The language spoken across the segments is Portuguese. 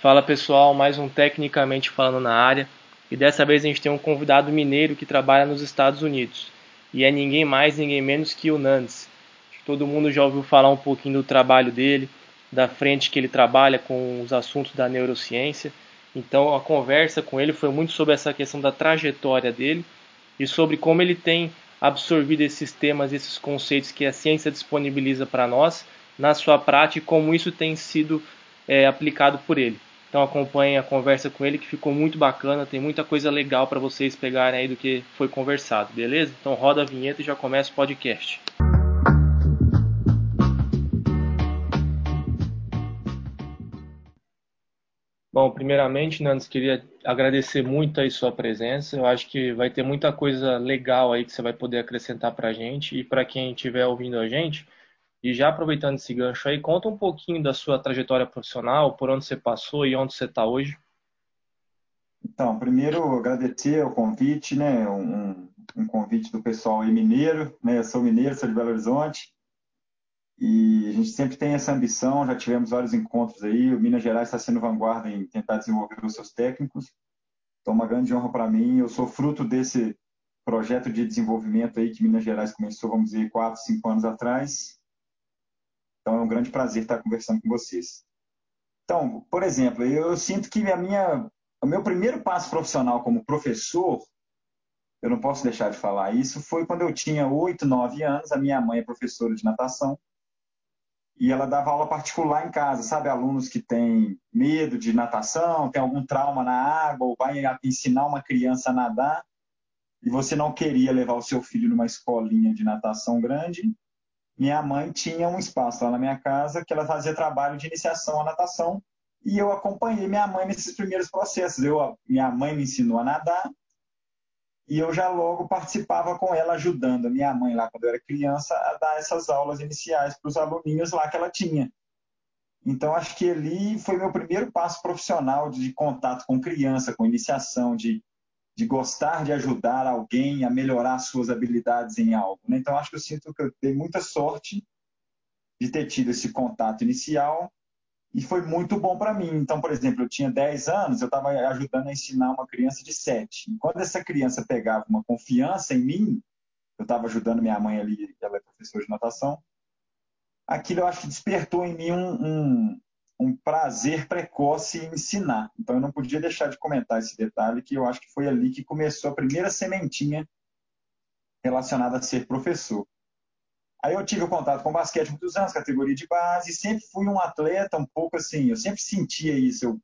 Fala pessoal, mais um Tecnicamente Falando na área. E dessa vez a gente tem um convidado mineiro que trabalha nos Estados Unidos. E é ninguém mais, ninguém menos que o Nantes. Todo mundo já ouviu falar um pouquinho do trabalho dele, da frente que ele trabalha com os assuntos da neurociência. Então a conversa com ele foi muito sobre essa questão da trajetória dele e sobre como ele tem absorvido esses temas, esses conceitos que a ciência disponibiliza para nós na sua prática e como isso tem sido é, aplicado por ele. Então acompanhem a conversa com ele que ficou muito bacana, tem muita coisa legal para vocês pegarem aí do que foi conversado, beleza? Então roda a vinheta e já começa o podcast. Bom, primeiramente, Nandes, queria agradecer muito aí sua presença. Eu acho que vai ter muita coisa legal aí que você vai poder acrescentar para a gente e para quem estiver ouvindo a gente. E já aproveitando esse gancho aí, conta um pouquinho da sua trajetória profissional, por onde você passou e onde você está hoje. Então, primeiro agradecer o convite, né? Um, um, convite do pessoal aí mineiro, né? Eu sou mineiro, sou de Belo Horizonte. E a gente sempre tem essa ambição, já tivemos vários encontros aí. O Minas Gerais está sendo vanguarda em tentar desenvolver os seus técnicos. Então, uma grande honra para mim. Eu sou fruto desse projeto de desenvolvimento aí que Minas Gerais começou, vamos dizer, quatro, cinco anos atrás. Então é um grande prazer estar conversando com vocês. Então, por exemplo, eu sinto que a minha, o meu primeiro passo profissional como professor, eu não posso deixar de falar isso, foi quando eu tinha 8, 9 anos. A minha mãe é professora de natação e ela dava aula particular em casa, sabe? Alunos que têm medo de natação, tem algum trauma na água, ou vai ensinar uma criança a nadar e você não queria levar o seu filho numa escolinha de natação grande, minha mãe tinha um espaço lá na minha casa que ela fazia trabalho de iniciação à natação e eu acompanhei minha mãe nesses primeiros processos. Eu, minha mãe me ensinou a nadar e eu já logo participava com ela, ajudando a minha mãe lá quando eu era criança a dar essas aulas iniciais para os aluninhos lá que ela tinha. Então, acho que ali foi meu primeiro passo profissional de contato com criança, com iniciação, de de gostar de ajudar alguém a melhorar suas habilidades em algo. Né? Então, acho que eu sinto que eu dei muita sorte de ter tido esse contato inicial e foi muito bom para mim. Então, por exemplo, eu tinha 10 anos, eu estava ajudando a ensinar uma criança de 7. E quando essa criança pegava uma confiança em mim, eu estava ajudando minha mãe ali, ela é professora de natação, aquilo eu acho que despertou em mim um, um, um prazer precoce em ensinar. Então eu não podia deixar de comentar esse detalhe que eu acho que foi ali que começou a primeira sementinha relacionada a ser professor. Aí eu tive o contato com basquete muitos anos, categoria de base, sempre fui um atleta um pouco assim, eu sempre sentia isso. Eu,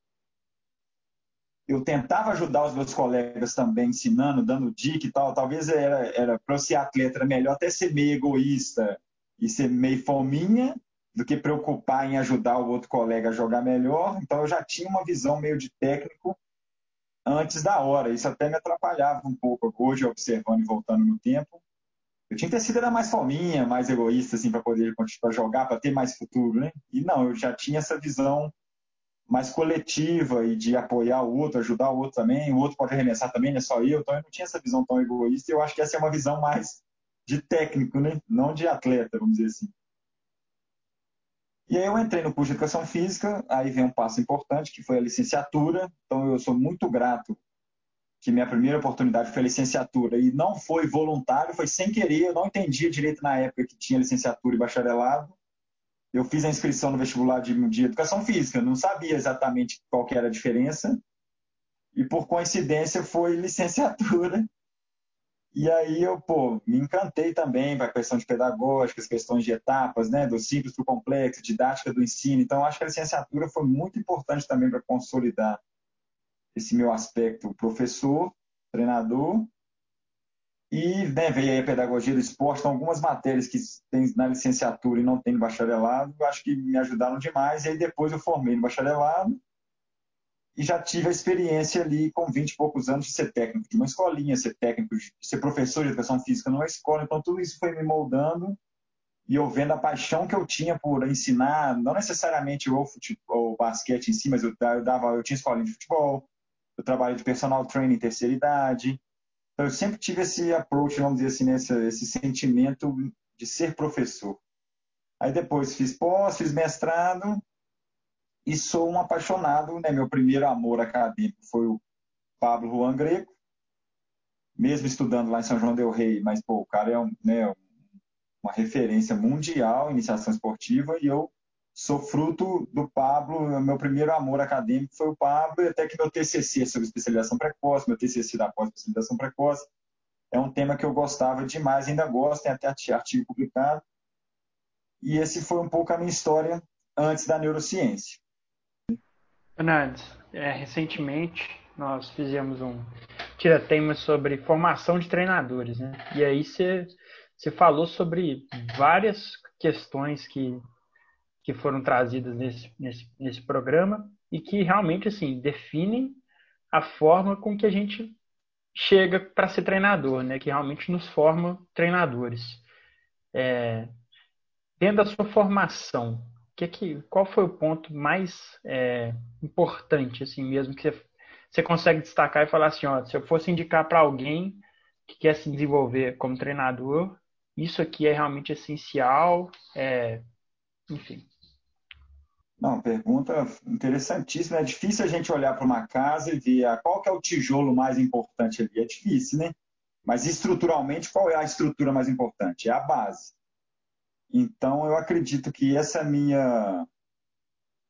eu tentava ajudar os meus colegas também, ensinando, dando dica e tal. Talvez era, era para eu ser atleta, era melhor até ser meio egoísta e ser meio fominha, do que preocupar em ajudar o outro colega a jogar melhor. Então eu já tinha uma visão meio de técnico antes da hora. Isso até me atrapalhava um pouco hoje, observando e voltando no tempo. Eu tinha que ter sido era mais fominha, mais egoísta, assim, para poder continuar a jogar, para ter mais futuro, né? E não, eu já tinha essa visão mais coletiva e de apoiar o outro, ajudar o outro também. O outro pode arremessar também, não é só eu. Então eu não tinha essa visão tão egoísta. E eu acho que essa é uma visão mais de técnico, né? Não de atleta, vamos dizer assim. E aí eu entrei no curso de Educação Física, aí vem um passo importante, que foi a licenciatura. Então eu sou muito grato que minha primeira oportunidade foi a licenciatura e não foi voluntário, foi sem querer, eu não entendia direito na época que tinha licenciatura e bacharelado. Eu fiz a inscrição no vestibular de, de Educação Física, não sabia exatamente qual era a diferença. E por coincidência foi licenciatura. E aí eu, pô, me encantei também com a questão de pedagógicas, questões de etapas, né, do simples para o complexo, didática do ensino. Então, acho que a licenciatura foi muito importante também para consolidar esse meu aspecto professor, treinador. E né, veio aí a pedagogia do esporte, então algumas matérias que tem na licenciatura e não tem no bacharelado, acho que me ajudaram demais. E aí depois eu formei no bacharelado e já tive a experiência ali com 20 e poucos anos de ser técnico de uma escolinha, ser técnico, de ser professor de educação física numa escola. Então, tudo isso foi me moldando e eu vendo a paixão que eu tinha por ensinar, não necessariamente o, futebol, o basquete em si, mas eu, eu, dava, eu tinha escolinha de futebol, eu trabalhei de personal training terceira idade. Então, eu sempre tive esse approach, vamos dizer assim, nesse, esse sentimento de ser professor. Aí depois fiz pós, fiz mestrado, e sou um apaixonado, né? Meu primeiro amor acadêmico foi o Pablo Juan Greco, mesmo estudando lá em São João del Rei, mas pô, o cara é um, né, uma referência mundial em iniciação esportiva e eu sou fruto do Pablo, meu primeiro amor acadêmico foi o Pablo, e até que meu TCC sobre especialização precoce, meu TCC da pós-especialização precoce, é um tema que eu gostava demais, ainda gosto, tem até artigo publicado. E esse foi um pouco a minha história antes da neurociência. Fernandes, é, recentemente nós fizemos um tira-tema sobre formação de treinadores, né? E aí você, falou sobre várias questões que, que foram trazidas nesse, nesse, nesse programa e que realmente assim definem a forma com que a gente chega para ser treinador, né? Que realmente nos forma treinadores. É, dentro da sua formação, que que, qual foi o ponto mais é, importante, assim mesmo, que você, você consegue destacar e falar assim, ó, se eu fosse indicar para alguém que quer se desenvolver como treinador, isso aqui é realmente essencial, é, enfim. Não, pergunta interessantíssima. É difícil a gente olhar para uma casa e ver ah, qual que é o tijolo mais importante ali. É difícil, né? Mas estruturalmente, qual é a estrutura mais importante? É a base. Então, eu acredito que essa minha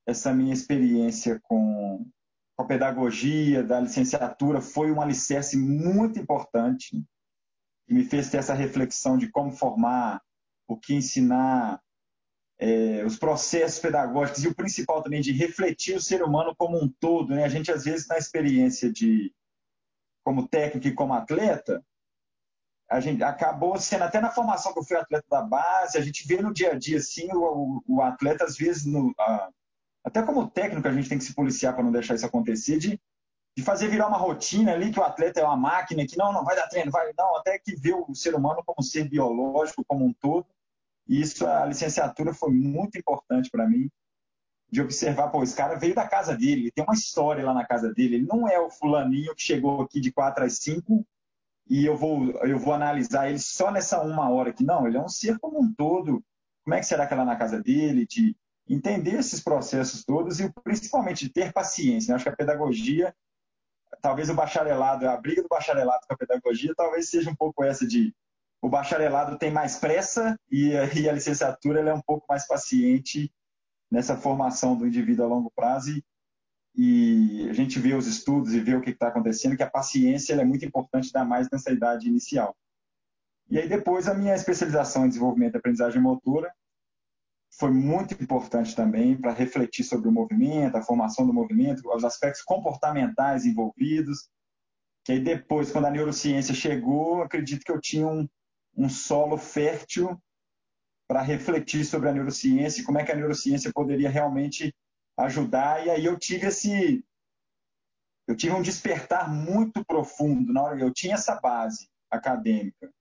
essa minha experiência com, com a pedagogia da licenciatura foi um alicerce muito importante que me fez ter essa reflexão de como formar, o que ensinar, é, os processos pedagógicos e o principal também de refletir o ser humano como um todo. Né? A gente, às vezes, na experiência de como técnico e como atleta, a gente acabou sendo até na formação que eu fui atleta da base, a gente vê no dia a dia assim o, o atleta às vezes no, a, até como técnico a gente tem que se policiar para não deixar isso acontecer de, de fazer virar uma rotina ali que o atleta é uma máquina que não não vai dar treino vai não até que vê o ser humano como ser biológico como um todo. E isso a licenciatura foi muito importante para mim de observar pô esse cara veio da casa dele ele tem uma história lá na casa dele ele não é o fulaninho que chegou aqui de quatro às cinco e eu vou, eu vou analisar ele só nessa uma hora aqui. Não, ele é um ser como um todo. Como é que será que ela é na casa dele? De entender esses processos todos e principalmente de ter paciência. Acho que a pedagogia, talvez o bacharelado, a briga do bacharelado com a pedagogia, talvez seja um pouco essa de o bacharelado tem mais pressa e, e a licenciatura é um pouco mais paciente nessa formação do indivíduo a longo prazo e, e a gente vê os estudos e vê o que está acontecendo, que a paciência é muito importante, ainda mais nessa idade inicial. E aí depois a minha especialização em desenvolvimento e aprendizagem motora foi muito importante também para refletir sobre o movimento, a formação do movimento, os aspectos comportamentais envolvidos. Que aí depois, quando a neurociência chegou, acredito que eu tinha um, um solo fértil para refletir sobre a neurociência e como é que a neurociência poderia realmente ajudar. E aí eu tive esse. Eu tive um despertar muito profundo na hora. Eu tinha essa base acadêmica,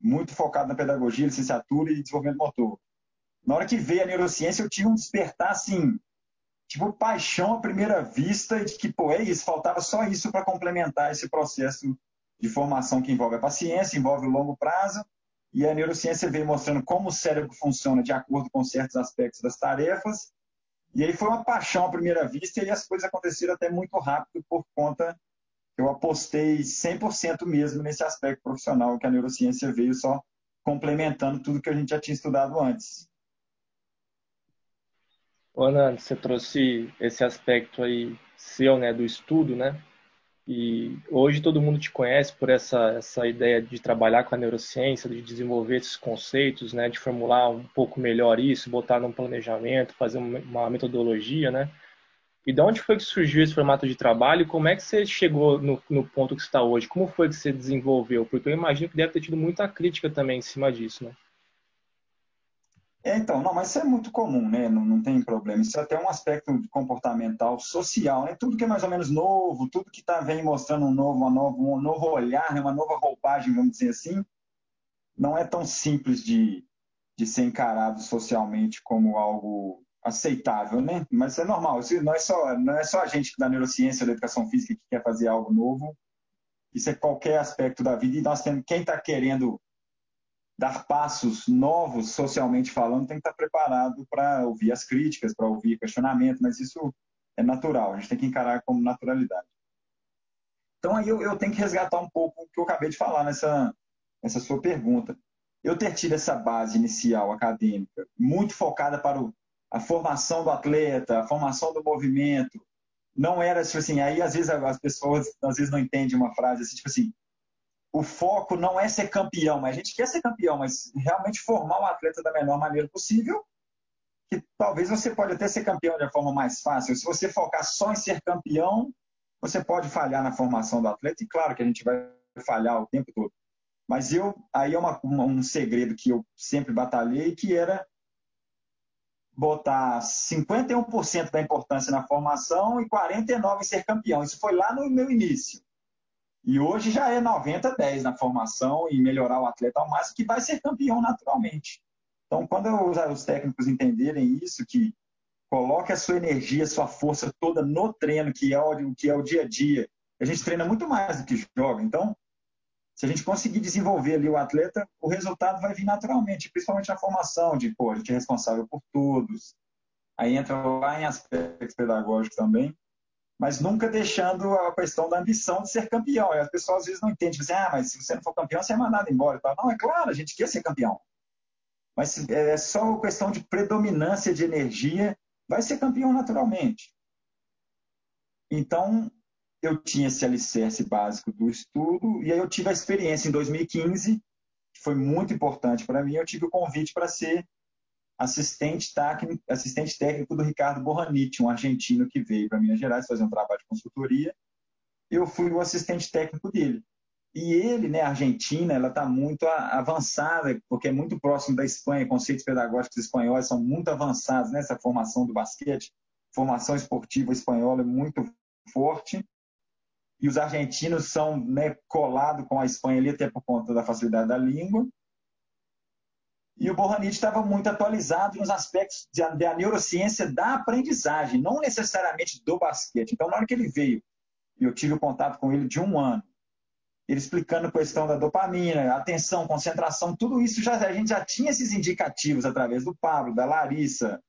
muito focado na pedagogia, licenciatura e desenvolvimento motor. Na hora que veio a neurociência, eu tive um despertar assim, tipo paixão à primeira vista de que, pô, é isso, faltava só isso para complementar esse processo de formação que envolve a paciência, envolve o longo prazo, e a neurociência veio mostrando como o cérebro funciona de acordo com certos aspectos das tarefas, e aí foi uma paixão à primeira vista e as coisas aconteceram até muito rápido por conta que eu apostei 100% mesmo nesse aspecto profissional que a neurociência veio só complementando tudo que a gente já tinha estudado antes. Ana, você trouxe esse aspecto aí seu, né, do estudo, né? E hoje todo mundo te conhece por essa, essa ideia de trabalhar com a neurociência, de desenvolver esses conceitos, né, de formular um pouco melhor isso, botar num planejamento, fazer uma metodologia, né? E de onde foi que surgiu esse formato de trabalho como é que você chegou no, no ponto que está hoje? Como foi que você desenvolveu? Porque eu imagino que deve ter tido muita crítica também em cima disso, né? É, então, não, mas isso é muito comum, né? Não, não tem problema. Isso é até um aspecto comportamental, social, né? Tudo que é mais ou menos novo, tudo que tá, vem mostrando um novo, uma novo, um novo olhar, né? uma nova roupagem, vamos dizer assim, não é tão simples de, de ser encarado socialmente como algo aceitável, né? Mas é normal. Não é só, não é só a gente da neurociência, da educação física que quer fazer algo novo. Isso é qualquer aspecto da vida e nós temos quem está querendo dar passos novos, socialmente falando, tem que estar preparado para ouvir as críticas, para ouvir questionamento, mas isso é natural, a gente tem que encarar como naturalidade. Então aí eu, eu tenho que resgatar um pouco o que eu acabei de falar nessa, nessa sua pergunta. Eu ter tido essa base inicial acadêmica muito focada para o, a formação do atleta, a formação do movimento, não era tipo assim, aí às vezes as pessoas às vezes não entendem uma frase assim, tipo assim, o foco não é ser campeão, mas a gente quer ser campeão, mas realmente formar um atleta da melhor maneira possível, que talvez você pode até ser campeão de uma forma mais fácil. Se você focar só em ser campeão, você pode falhar na formação do atleta, e claro que a gente vai falhar o tempo todo. Mas eu, aí é uma, um segredo que eu sempre batalhei, que era botar 51% da importância na formação e 49% em ser campeão. Isso foi lá no meu início. E hoje já é 90-10 na formação e melhorar o atleta ao máximo, que vai ser campeão naturalmente. Então, quando os técnicos entenderem isso, que coloque a sua energia, a sua força toda no treino, que é o, que é o dia a dia. A gente treina muito mais do que joga. Então, se a gente conseguir desenvolver ali o atleta, o resultado vai vir naturalmente, principalmente na formação, de, pô, a gente é responsável por todos. Aí entra lá em aspectos pedagógicos também mas nunca deixando a questão da ambição de ser campeão. E as pessoas às vezes não entendem, dizem, ah, mas se você não for campeão, você é mandado embora. Não, é claro, a gente quer ser campeão. Mas é só questão de predominância de energia, vai ser campeão naturalmente. Então, eu tinha esse alicerce básico do estudo, e aí eu tive a experiência em 2015, que foi muito importante para mim, eu tive o convite para ser assistente técnico, assistente técnico do Ricardo Borraniti, um argentino que veio para Minas Gerais fazer um trabalho de consultoria. Eu fui o assistente técnico dele. E ele, né, a Argentina, ela está muito avançada, porque é muito próximo da Espanha, conceitos pedagógicos espanhóis são muito avançados nessa formação do basquete. Formação esportiva espanhola é muito forte. E os argentinos são né, colados com a Espanha ali, até por conta da facilidade da língua. E o Borranit estava muito atualizado nos aspectos da neurociência da aprendizagem, não necessariamente do basquete. Então, na hora que ele veio, eu tive contato com ele de um ano, ele explicando a questão da dopamina, atenção, concentração, tudo isso já, a gente já tinha esses indicativos através do Pablo, da Larissa,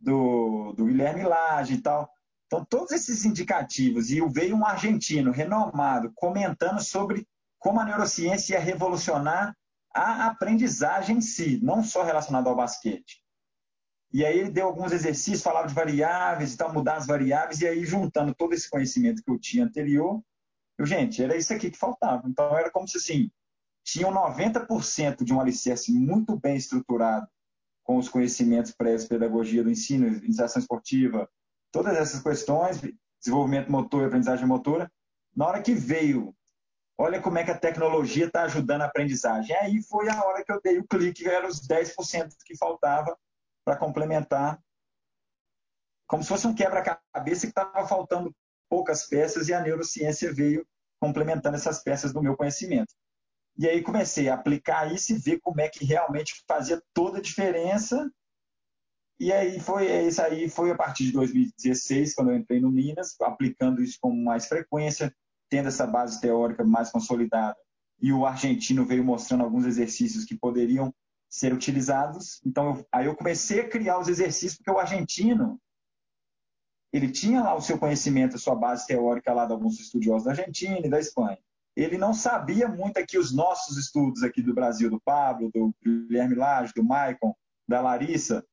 do, do Guilherme Lage e tal. Então, todos esses indicativos, e veio um argentino renomado comentando sobre como a neurociência ia revolucionar a aprendizagem em si, não só relacionada ao basquete. E aí ele deu alguns exercícios, falava de variáveis e tal, mudar as variáveis, e aí juntando todo esse conhecimento que eu tinha anterior, eu, gente, era isso aqui que faltava. Então era como se assim, tinham 90% de um alicerce muito bem estruturado com os conhecimentos prévios, pedagogia do ensino, iniciação esportiva, todas essas questões, desenvolvimento motor e aprendizagem motora. Na hora que veio olha como é que a tecnologia está ajudando a aprendizagem. Aí foi a hora que eu dei o clique, eram os 10% que faltava para complementar. Como se fosse um quebra-cabeça que estava faltando poucas peças e a neurociência veio complementando essas peças do meu conhecimento. E aí comecei a aplicar isso e ver como é que realmente fazia toda a diferença. E aí foi isso aí foi a partir de 2016, quando eu entrei no Minas, aplicando isso com mais frequência, tendo essa base teórica mais consolidada, e o argentino veio mostrando alguns exercícios que poderiam ser utilizados. Então, eu, aí eu comecei a criar os exercícios, porque o argentino, ele tinha lá o seu conhecimento, a sua base teórica lá de alguns estudiosos da Argentina e da Espanha. Ele não sabia muito aqui os nossos estudos aqui do Brasil, do Pablo, do Guilherme Lage, do Maicon, da Larissa,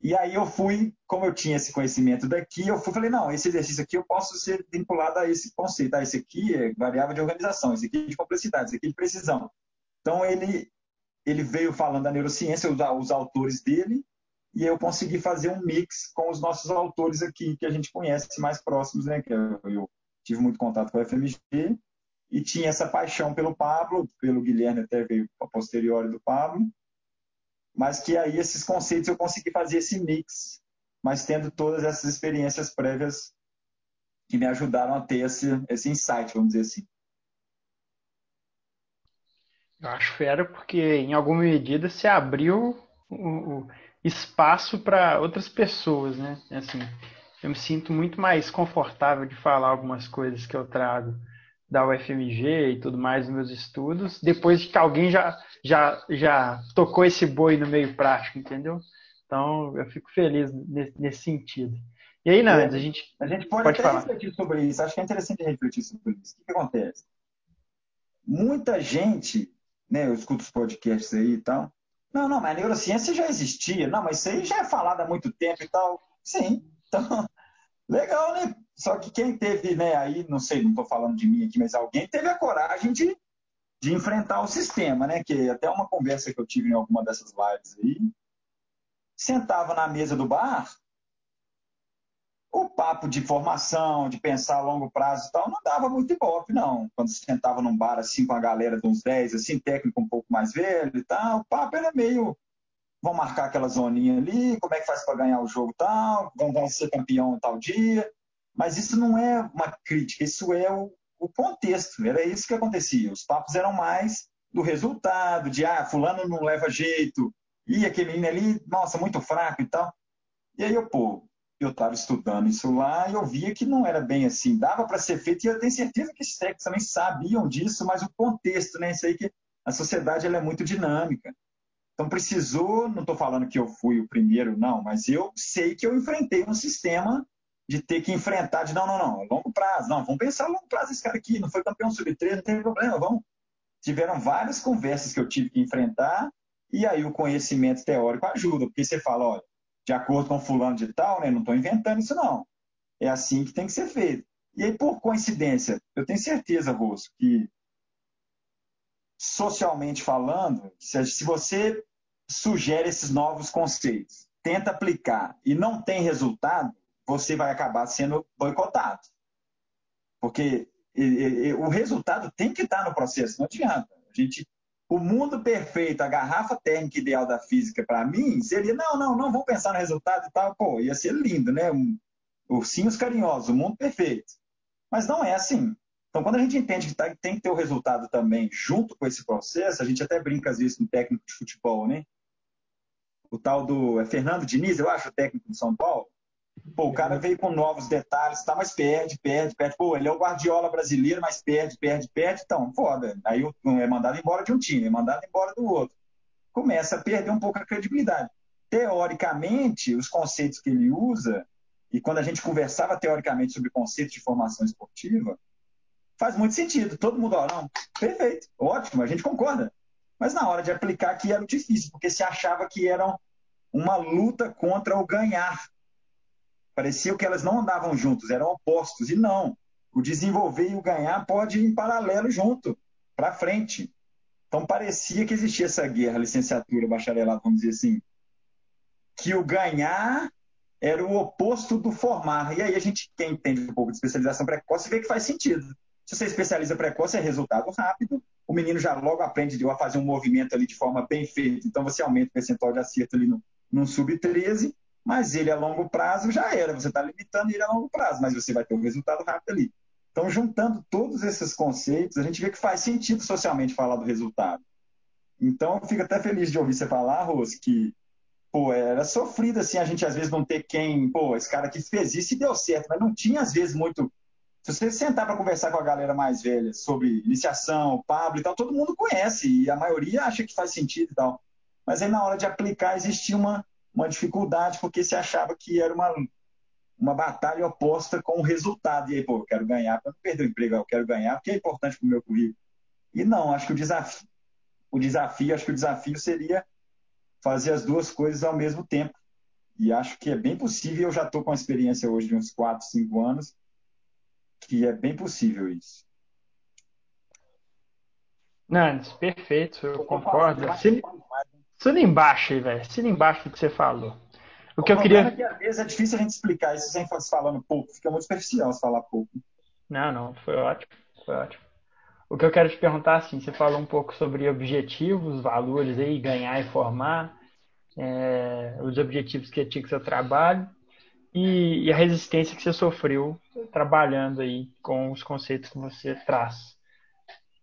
e aí eu fui, como eu tinha esse conhecimento daqui, eu fui, falei, não, esse exercício aqui eu posso ser vinculado a esse conceito. Ah, esse aqui é variável de organização, esse aqui é de complexidade, esse aqui é de precisão. Então ele, ele veio falando da neurociência, os, os autores dele, e eu consegui fazer um mix com os nossos autores aqui, que a gente conhece mais próximos, né? Que eu, eu tive muito contato com a FMG e tinha essa paixão pelo Pablo, pelo Guilherme até veio a posteriori do Pablo, mas que aí esses conceitos eu consegui fazer esse mix, mas tendo todas essas experiências prévias que me ajudaram a ter esse, esse insight, vamos dizer assim. Eu acho fera porque, em alguma medida, se abriu o, o espaço para outras pessoas, né? Assim, eu me sinto muito mais confortável de falar algumas coisas que eu trago da UFMG e tudo mais nos meus estudos, depois que alguém já, já, já tocou esse boi no meio prático, entendeu? Então, eu fico feliz nesse, nesse sentido. E aí, Nandes, a gente, a gente pode, pode até falar. refletir sobre isso. Acho que é interessante refletir sobre isso. O que, que acontece? Muita gente, né, eu escuto os podcasts aí e tal, não, não, mas a neurociência já existia. Não, mas isso aí já é falado há muito tempo e tal. Sim, então, legal, né? Só que quem teve, né, aí, não sei, não estou falando de mim aqui, mas alguém teve a coragem de, de enfrentar o sistema, né? Que até uma conversa que eu tive em alguma dessas lives aí, sentava na mesa do bar, o papo de formação, de pensar a longo prazo e tal, não dava muito ibope, não. Quando sentava num bar assim com a galera de uns 10, assim, técnico um pouco mais velho e tal, o papo era meio. Vão marcar aquela zoninha ali, como é que faz para ganhar o jogo tal, vão, vão ser campeão tal dia. Mas isso não é uma crítica, isso é o, o contexto. Era isso que acontecia. Os papos eram mais do resultado, de ah, fulano não leva jeito, e aquele menino ali, nossa, muito fraco e tal. E aí eu, pô, eu estava estudando isso lá e eu via que não era bem assim. Dava para ser feito e eu tenho certeza que os técnicos também sabiam disso, mas o contexto, né? Isso aí que a sociedade ela é muito dinâmica. Então precisou, não estou falando que eu fui o primeiro, não, mas eu sei que eu enfrentei um sistema de ter que enfrentar, de não, não, não, longo prazo, não, vamos pensar longo prazo esse cara aqui, não foi campeão sub-3, não tem problema, vamos. Tiveram várias conversas que eu tive que enfrentar e aí o conhecimento teórico ajuda, porque você fala, olha, de acordo com fulano de tal, né? Não estou inventando isso, não. É assim que tem que ser feito. E aí, por coincidência, eu tenho certeza, Rosso, que socialmente falando, se você sugere esses novos conceitos, tenta aplicar e não tem resultado, você vai acabar sendo boicotado. Porque o resultado tem que estar no processo, não adianta. A gente o mundo perfeito, a garrafa térmica ideal da física para mim seria não, não, não vou pensar no resultado e tal, pô, ia ser lindo, né? Um, ursinhos carinhosos, o mundo perfeito. Mas não é assim. Então, quando a gente entende que tá, tem que ter o resultado também junto com esse processo, a gente até brinca às vezes com o técnico de futebol, né? O tal do é Fernando Diniz, eu acho, o técnico de São Paulo. Pô, o cara veio com novos detalhes, tá, mas perde, perde, perde. Pô, ele é o Guardiola brasileiro, mas perde, perde, perde. Então, foda. Aí é mandado embora de um time, é mandado embora do outro. Começa a perder um pouco a credibilidade. Teoricamente, os conceitos que ele usa, e quando a gente conversava teoricamente sobre conceitos de formação esportiva, faz muito sentido. Todo mundo, ó, não, perfeito, ótimo, a gente concorda. Mas na hora de aplicar aqui era difícil, porque se achava que era uma luta contra o ganhar Parecia que elas não andavam juntos, eram opostos. E não. O desenvolver e o ganhar pode ir em paralelo junto, para frente. Então parecia que existia essa guerra, licenciatura, bacharelado, vamos dizer assim. Que o ganhar era o oposto do formar. E aí a gente, quem entende um pouco de especialização precoce, vê que faz sentido. Se você especializa precoce, é resultado rápido. O menino já logo aprende a fazer um movimento ali de forma bem feita. Então você aumenta o percentual de acerto ali no, no sub-13 mas ele a longo prazo já era. Você está limitando ele a longo prazo, mas você vai ter um resultado rápido ali. Então, juntando todos esses conceitos, a gente vê que faz sentido socialmente falar do resultado. Então, eu fico até feliz de ouvir você falar, Rose, que pô, era sofrido assim a gente às vezes não ter quem, pô, esse cara que fez isso e deu certo, mas não tinha às vezes muito. Se você sentar para conversar com a galera mais velha sobre iniciação, Pablo e tal, todo mundo conhece e a maioria acha que faz sentido e tal. Mas aí na hora de aplicar existia uma uma dificuldade porque se achava que era uma, uma batalha oposta com o resultado. E aí, pô, eu quero ganhar para não perder o emprego, eu quero ganhar porque é importante para o meu currículo. E não, acho que o desafio, o desafio, acho que o desafio seria fazer as duas coisas ao mesmo tempo. E acho que é bem possível, eu já estou com a experiência hoje de uns 4, 5 anos, que é bem possível isso. Nantes, perfeito, eu, eu concordo. Se, Assina embaixo aí, velho. Assina embaixo do que você falou. O, o que eu queria. É que às vezes é difícil a gente explicar isso sem falando pouco. Fica muito superficial se falar pouco. Não, não. Foi ótimo. Foi ótimo. O que eu quero te perguntar, assim, você falou um pouco sobre objetivos, valores aí, ganhar e formar, é, os objetivos que tinha que seu trabalho e, e, a resistência que você sofreu trabalhando aí com os conceitos que você traz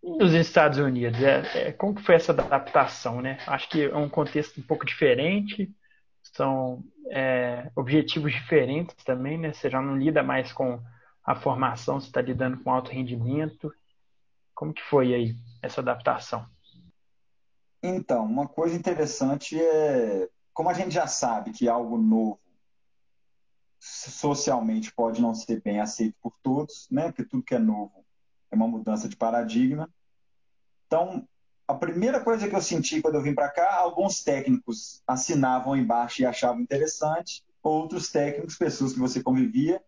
nos Estados Unidos, é, é, como que foi essa adaptação, né? Acho que é um contexto um pouco diferente, são é, objetivos diferentes também, né? Você já não lida mais com a formação, você está lidando com alto rendimento Como que foi aí essa adaptação? Então, uma coisa interessante é, como a gente já sabe que algo novo socialmente pode não ser bem aceito por todos, né? Porque tudo que é novo é uma mudança de paradigma. Então, a primeira coisa que eu senti quando eu vim para cá, alguns técnicos assinavam embaixo e achavam interessante, outros técnicos, pessoas que você convivia,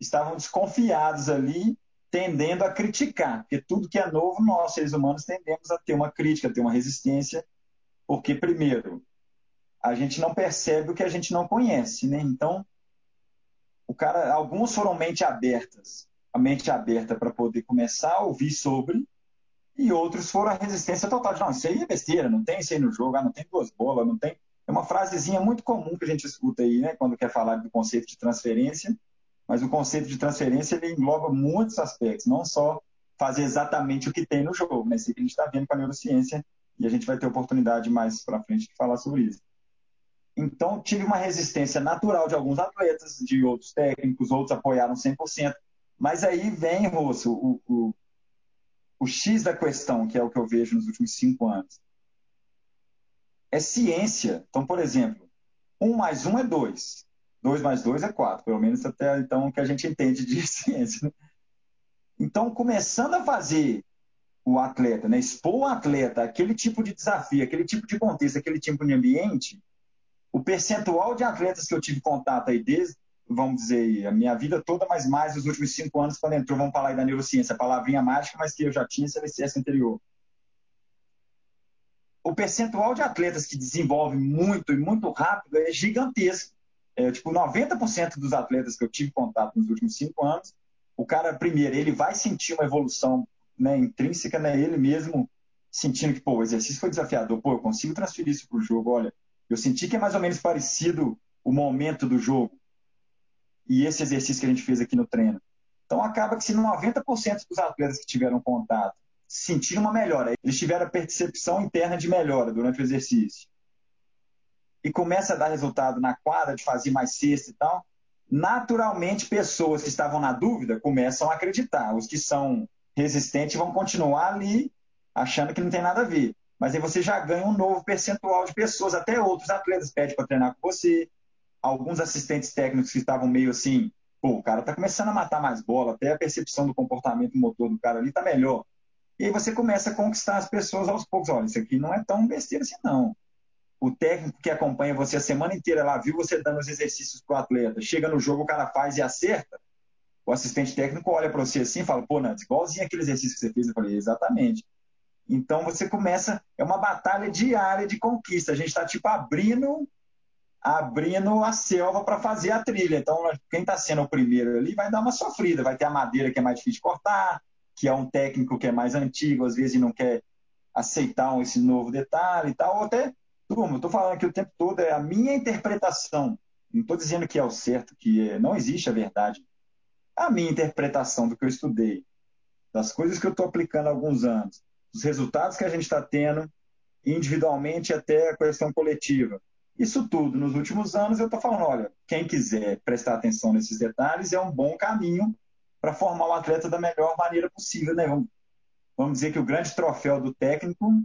estavam desconfiados ali, tendendo a criticar, porque tudo que é novo, nós, seres humanos, tendemos a ter uma crítica, a ter uma resistência, porque, primeiro, a gente não percebe o que a gente não conhece, né? Então, o cara, alguns foram mente abertas, a mente aberta para poder começar a ouvir sobre, e outros foram a resistência total. De, não, isso aí é besteira, não tem isso aí no jogo, ah, não tem duas bolas, não tem. É uma frasezinha muito comum que a gente escuta aí, né, quando quer falar do conceito de transferência, mas o conceito de transferência ele engloba muitos aspectos, não só fazer exatamente o que tem no jogo, mas isso que a gente está vendo com a neurociência, e a gente vai ter oportunidade mais para frente de falar sobre isso. Então, tive uma resistência natural de alguns atletas, de outros técnicos, outros apoiaram 100%. Mas aí vem, Rosso, o, o, o X da questão, que é o que eu vejo nos últimos cinco anos. É ciência. Então, por exemplo, um mais um é dois. Dois mais dois é quatro. Pelo menos até então o que a gente entende de ciência. Né? Então, começando a fazer o atleta, né? expor o atleta aquele tipo de desafio, aquele tipo de contexto, aquele tipo de ambiente, o percentual de atletas que eu tive contato aí desde, vamos dizer, a minha vida toda, mas mais os últimos cinco anos, quando entrou, vamos falar aí da neurociência, a palavrinha mágica, mas que eu já tinha CLCS anterior. O percentual de atletas que desenvolve muito e muito rápido é gigantesco. É, tipo, 90% dos atletas que eu tive contato nos últimos cinco anos, o cara, primeiro, ele vai sentir uma evolução né, intrínseca, né, ele mesmo sentindo que, pô, o exercício foi desafiador, pô, eu consigo transferir isso para o jogo, olha, eu senti que é mais ou menos parecido o momento do jogo e esse exercício que a gente fez aqui no treino. Então acaba que se 90% dos atletas que tiveram contato sentiram uma melhora, eles tiveram a percepção interna de melhora durante o exercício e começa a dar resultado na quadra de fazer mais cesta e tal, naturalmente pessoas que estavam na dúvida começam a acreditar. Os que são resistentes vão continuar ali achando que não tem nada a ver. Mas aí você já ganha um novo percentual de pessoas, até outros atletas pedem para treinar com você, alguns assistentes técnicos que estavam meio assim, pô, o cara tá começando a matar mais bola, até a percepção do comportamento motor do cara ali tá melhor. E aí você começa a conquistar as pessoas aos poucos. Olha, isso aqui não é tão besteira assim, não. O técnico que acompanha você a semana inteira lá, viu você dando os exercícios pro atleta, chega no jogo, o cara faz e acerta. O assistente técnico olha para você assim e fala, pô, Nantes, igualzinho aquele exercício que você fez. Eu falei, exatamente. Então você começa, é uma batalha diária de conquista. A gente está tipo abrindo abrindo a selva para fazer a trilha. Então, quem está sendo o primeiro ali vai dar uma sofrida. Vai ter a madeira que é mais difícil de cortar, que é um técnico que é mais antigo, às vezes não quer aceitar esse novo detalhe e tal. Ou até, turma, estou falando aqui o tempo todo, é a minha interpretação. Não estou dizendo que é o certo, que é, não existe a verdade. A minha interpretação do que eu estudei, das coisas que eu estou aplicando há alguns anos, dos resultados que a gente está tendo, individualmente até a questão coletiva isso tudo, nos últimos anos, eu estou falando, olha, quem quiser prestar atenção nesses detalhes, é um bom caminho para formar o atleta da melhor maneira possível, né? Vamos, dizer que o grande troféu do técnico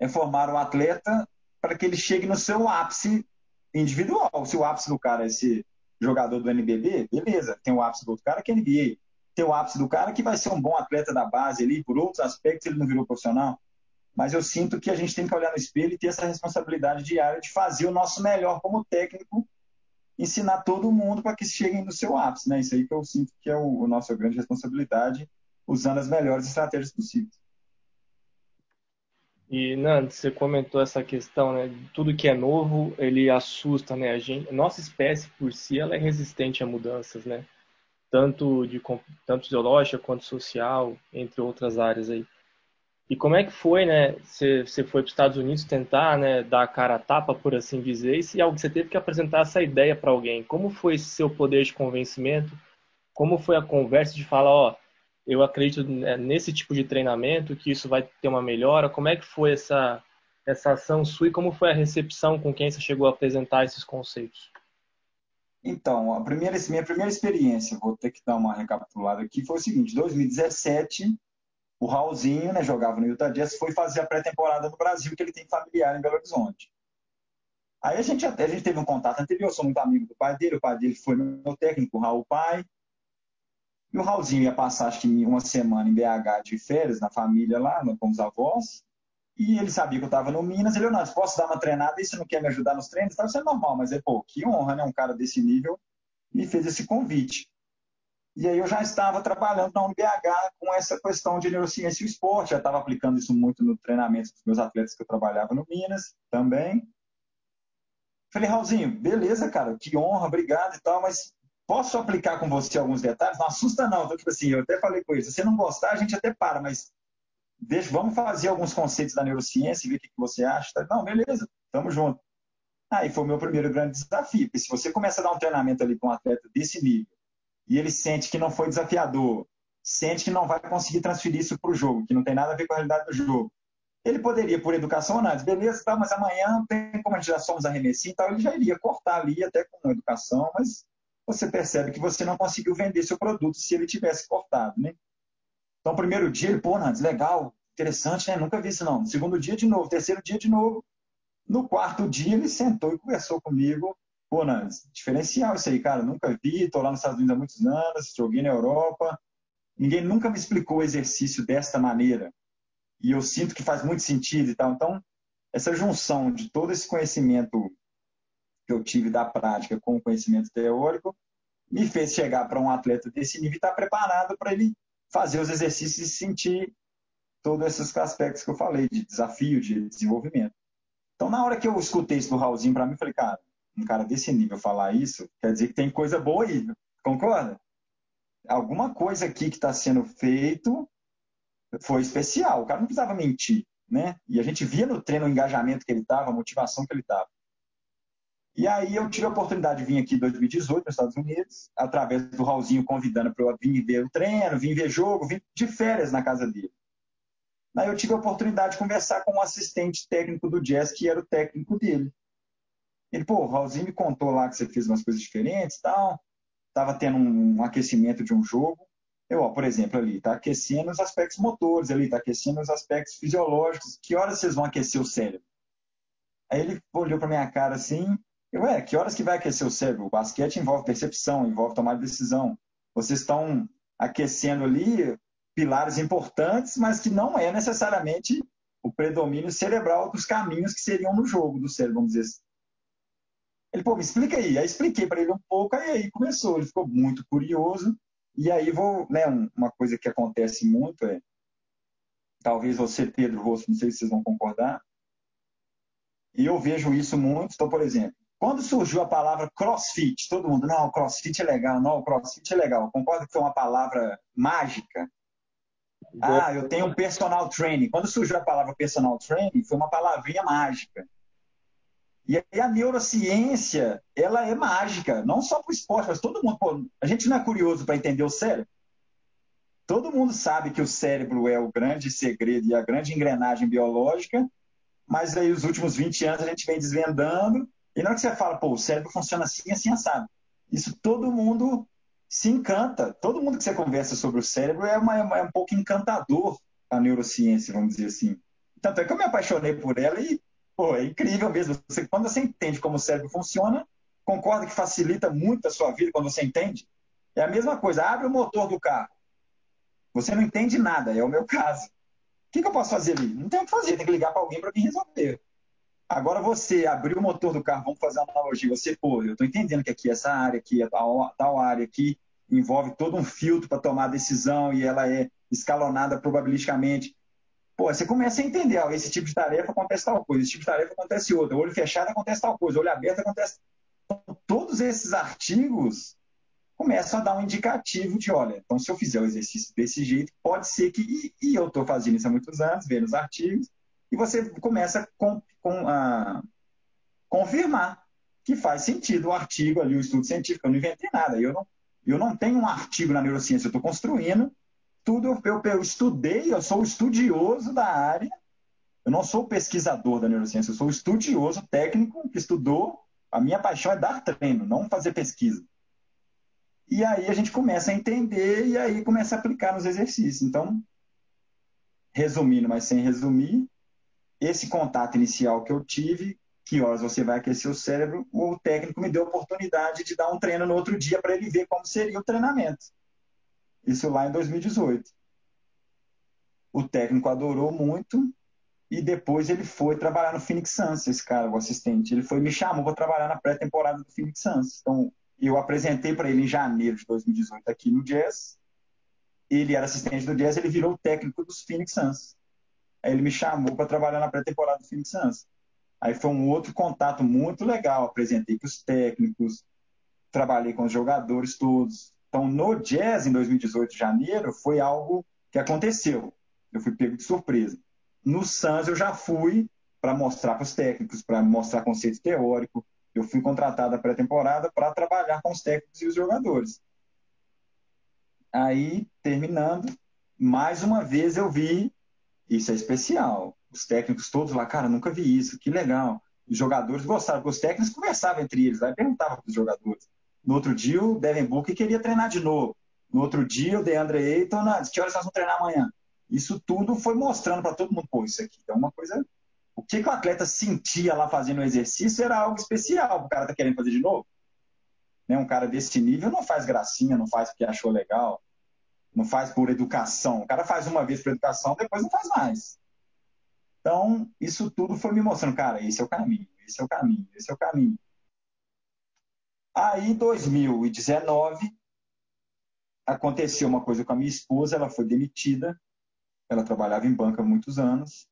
é formar o atleta para que ele chegue no seu ápice individual. Se o ápice do cara é esse jogador do NBB, beleza. Tem o ápice do outro cara que é NBA. Tem o ápice do cara que vai ser um bom atleta da base ali, por outros aspectos ele não virou profissional mas eu sinto que a gente tem que olhar no espelho e ter essa responsabilidade diária de fazer o nosso melhor como técnico, ensinar todo mundo para que cheguem no seu ápice, né? Isso aí que eu sinto que é o, a nossa grande responsabilidade, usando as melhores estratégias possíveis. E Nando, você comentou essa questão, né? Tudo que é novo, ele assusta, né? A gente, nossa espécie por si, ela é resistente a mudanças, né? Tanto de tanto biológica quanto social, entre outras áreas aí. E como é que foi, né? Você, você foi para os Estados Unidos tentar, né, dar a cara a tapa, por assim dizer, e se algo você teve que apresentar essa ideia para alguém, como foi esse seu poder de convencimento? Como foi a conversa de falar, ó, eu acredito nesse tipo de treinamento, que isso vai ter uma melhora? Como é que foi essa essa ação sua e como foi a recepção com quem você chegou a apresentar esses conceitos? Então, a primeira, minha primeira experiência, vou ter que dar uma recapitulada aqui, foi o seguinte: 2017 o Raulzinho, né, jogava no Utah Jazz, foi fazer a pré-temporada no Brasil, que ele tem familiar em Belo Horizonte. Aí a gente até a gente teve um contato anterior, eu sou muito amigo do pai dele, o pai dele foi meu técnico, o Raul Pai. E o Raulzinho ia passar, acho que uma semana em BH de férias, na família lá, com os avós. E ele sabia que eu estava no Minas. Ele, não, posso dar uma treinada e você não quer me ajudar nos treinos? Então, isso é normal, mas é, pô, que honra, né? Um cara desse nível me fez esse convite. E aí eu já estava trabalhando na UNBH com essa questão de neurociência e esporte, já estava aplicando isso muito no treinamento dos meus atletas que eu trabalhava no Minas também. Falei, Raulzinho, beleza, cara, que honra, obrigado e tal, mas posso aplicar com você alguns detalhes? Não assusta não, então, tipo assim, eu até falei com ele, se você não gostar, a gente até para, mas deixa, vamos fazer alguns conceitos da neurociência e ver o que, você acha. Não, beleza, tamo junto. Aí foi o meu primeiro grande desafio, porque se você começa a dar um treinamento ali com um atleta desse nível, e ele sente que não foi desafiador, sente que não vai conseguir transferir isso para o jogo, que não tem nada a ver com a realidade do jogo. Ele poderia, por educação, análise, beleza, tá, mas amanhã tem como a gente já somos arremessinhos e tal, ele já iria cortar ali até com educação, mas você percebe que você não conseguiu vender seu produto se ele tivesse cortado, né? Então, primeiro dia, ele, pô, Nantes, legal, interessante, né? Nunca vi isso não. Segundo dia, de novo. Terceiro dia, de novo. No quarto dia, ele sentou e conversou comigo Pô, Nantes, diferencial isso aí, cara. Nunca vi, tô lá nos Estados Unidos há muitos anos, joguei na Europa. Ninguém nunca me explicou o exercício desta maneira. E eu sinto que faz muito sentido e tal. Então, essa junção de todo esse conhecimento que eu tive da prática com o conhecimento teórico me fez chegar para um atleta desse nível e estar tá preparado para ele fazer os exercícios e sentir todos esses aspectos que eu falei, de desafio, de desenvolvimento. Então, na hora que eu escutei isso do Raulzinho para mim, eu falei, cara, um cara desse nível falar isso, quer dizer que tem coisa boa aí, concorda? Alguma coisa aqui que está sendo feito foi especial, o cara não precisava mentir, né? E a gente via no treino o engajamento que ele estava, a motivação que ele estava. E aí eu tive a oportunidade de vir aqui em 2018 nos Estados Unidos, através do Raulzinho convidando para eu vir ver o treino, vir ver jogo, vir de férias na casa dele. Aí eu tive a oportunidade de conversar com um assistente técnico do Jazz, que era o técnico dele. Ele, pô, o Raulzinho me contou lá que você fez umas coisas diferentes e tal. Tava tendo um aquecimento de um jogo. Eu, ó, por exemplo, ali, tá aquecendo os aspectos motores ali, tá aquecendo os aspectos fisiológicos. Que horas vocês vão aquecer o cérebro? Aí ele olhou para minha cara assim, eu, é, que horas que vai aquecer o cérebro? O basquete envolve percepção, envolve tomar decisão. Vocês estão aquecendo ali pilares importantes, mas que não é necessariamente o predomínio cerebral dos caminhos que seriam no jogo do cérebro, vamos dizer assim. Ele, pô, me explica aí. Aí expliquei para ele um pouco, aí, aí começou. Ele ficou muito curioso. E aí vou, né, uma coisa que acontece muito é, talvez você, Pedro Rosso, não sei se vocês vão concordar, e eu vejo isso muito. Então, por exemplo, quando surgiu a palavra crossfit, todo mundo, não, crossfit é legal, não, crossfit é legal. Concorda que foi uma palavra mágica? Ah, eu tenho um personal training. Quando surgiu a palavra personal training, foi uma palavrinha mágica. E aí a neurociência, ela é mágica, não só para o esporte, mas todo mundo. Pô, a gente não é curioso para entender o cérebro. Todo mundo sabe que o cérebro é o grande segredo e a grande engrenagem biológica, mas aí os últimos 20 anos a gente vem desvendando, e não é que você fala, pô, o cérebro funciona assim, assim, assado. Isso todo mundo se encanta. Todo mundo que você conversa sobre o cérebro é, uma, é um pouco encantador a neurociência, vamos dizer assim. Tanto é que eu me apaixonei por ela e Pô, é incrível mesmo. Você, quando você entende como o cérebro funciona, concorda que facilita muito a sua vida quando você entende? É a mesma coisa. Abre o motor do carro. Você não entende nada, é o meu caso. O que, que eu posso fazer ali? Não tem o que fazer, tem que ligar para alguém para vir resolver. Agora você abriu o motor do carro, vamos fazer uma analogia. Você, pô, eu estou entendendo que aqui essa área aqui, tal, tal área aqui, envolve todo um filtro para tomar a decisão e ela é escalonada probabilisticamente. Pô, você começa a entender, ó, esse tipo de tarefa acontece tal coisa, esse tipo de tarefa acontece outra, olho fechado acontece tal coisa, olho aberto acontece. Então, todos esses artigos começam a dar um indicativo de, olha, então se eu fizer o exercício desse jeito, pode ser que, e, e eu estou fazendo isso há muitos anos, vendo os artigos, e você começa com, com, a confirmar que faz sentido o artigo ali, o estudo científico. Eu não inventei nada. Eu não, eu não tenho um artigo na neurociência, eu estou construindo tudo eu, eu, estudei, eu sou estudioso da área. Eu não sou pesquisador da neurociência, eu sou estudioso técnico que estudou. A minha paixão é dar treino, não fazer pesquisa. E aí a gente começa a entender e aí começa a aplicar nos exercícios. Então, resumindo, mas sem resumir, esse contato inicial que eu tive, que horas você vai aquecer o cérebro, o técnico me deu a oportunidade de dar um treino no outro dia para ele ver como seria o treinamento. Isso lá em 2018. O técnico adorou muito e depois ele foi trabalhar no Phoenix Suns, esse cara, o assistente. Ele foi me chamou para trabalhar na pré-temporada do Phoenix Suns. Então, eu apresentei para ele em janeiro de 2018 aqui no Jazz. Ele era assistente do Jazz, ele virou técnico dos Phoenix Suns. Aí ele me chamou para trabalhar na pré-temporada do Phoenix Suns. Aí foi um outro contato muito legal. Apresentei para os técnicos, trabalhei com os jogadores todos. Então, no Jazz, em 2018, janeiro, foi algo que aconteceu. Eu fui pego de surpresa. No Suns, eu já fui para mostrar para os técnicos, para mostrar conceito teórico. Eu fui contratado a pré-temporada para trabalhar com os técnicos e os jogadores. Aí, terminando, mais uma vez eu vi isso é especial. Os técnicos todos lá, cara, nunca vi isso, que legal. Os jogadores gostaram, porque os técnicos conversavam entre eles, aí perguntavam para os jogadores. No outro dia, o Devin Booker queria treinar de novo. No outro dia, o DeAndre Ayton, ah, que horas nós vamos treinar amanhã? Isso tudo foi mostrando para todo mundo, pô, isso aqui é uma coisa. O que, que o atleta sentia lá fazendo o exercício era algo especial, o cara tá querendo fazer de novo. Né? Um cara desse nível não faz gracinha, não faz porque achou legal não faz por educação. O cara faz uma vez por educação, depois não faz mais. Então, isso tudo foi me mostrando, cara, esse é o caminho, esse é o caminho, esse é o caminho. Aí, em 2019, aconteceu uma coisa com a minha esposa, ela foi demitida, ela trabalhava em banca há muitos anos,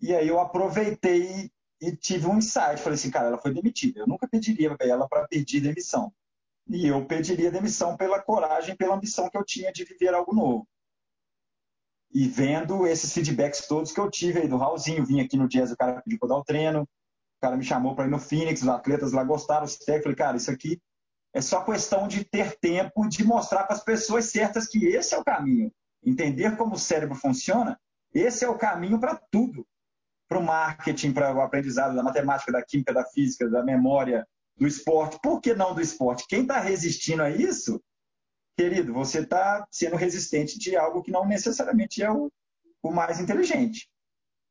e aí eu aproveitei e tive um insight, falei assim, cara, ela foi demitida, eu nunca pediria para ela para pedir demissão. E eu pediria demissão pela coragem, pela ambição que eu tinha de viver algo novo. E vendo esses feedbacks todos que eu tive aí do Raulzinho, vim aqui no Jazz, o cara pediu para dar o treino, cara me chamou para ir no Phoenix, os atletas lá gostaram, os técnicos, falei, cara, isso aqui é só questão de ter tempo de mostrar para as pessoas certas que esse é o caminho. Entender como o cérebro funciona, esse é o caminho para tudo. Para o marketing, para o aprendizado da matemática, da química, da física, da memória, do esporte. Por que não do esporte? Quem está resistindo a isso, querido, você está sendo resistente de algo que não necessariamente é o, o mais inteligente.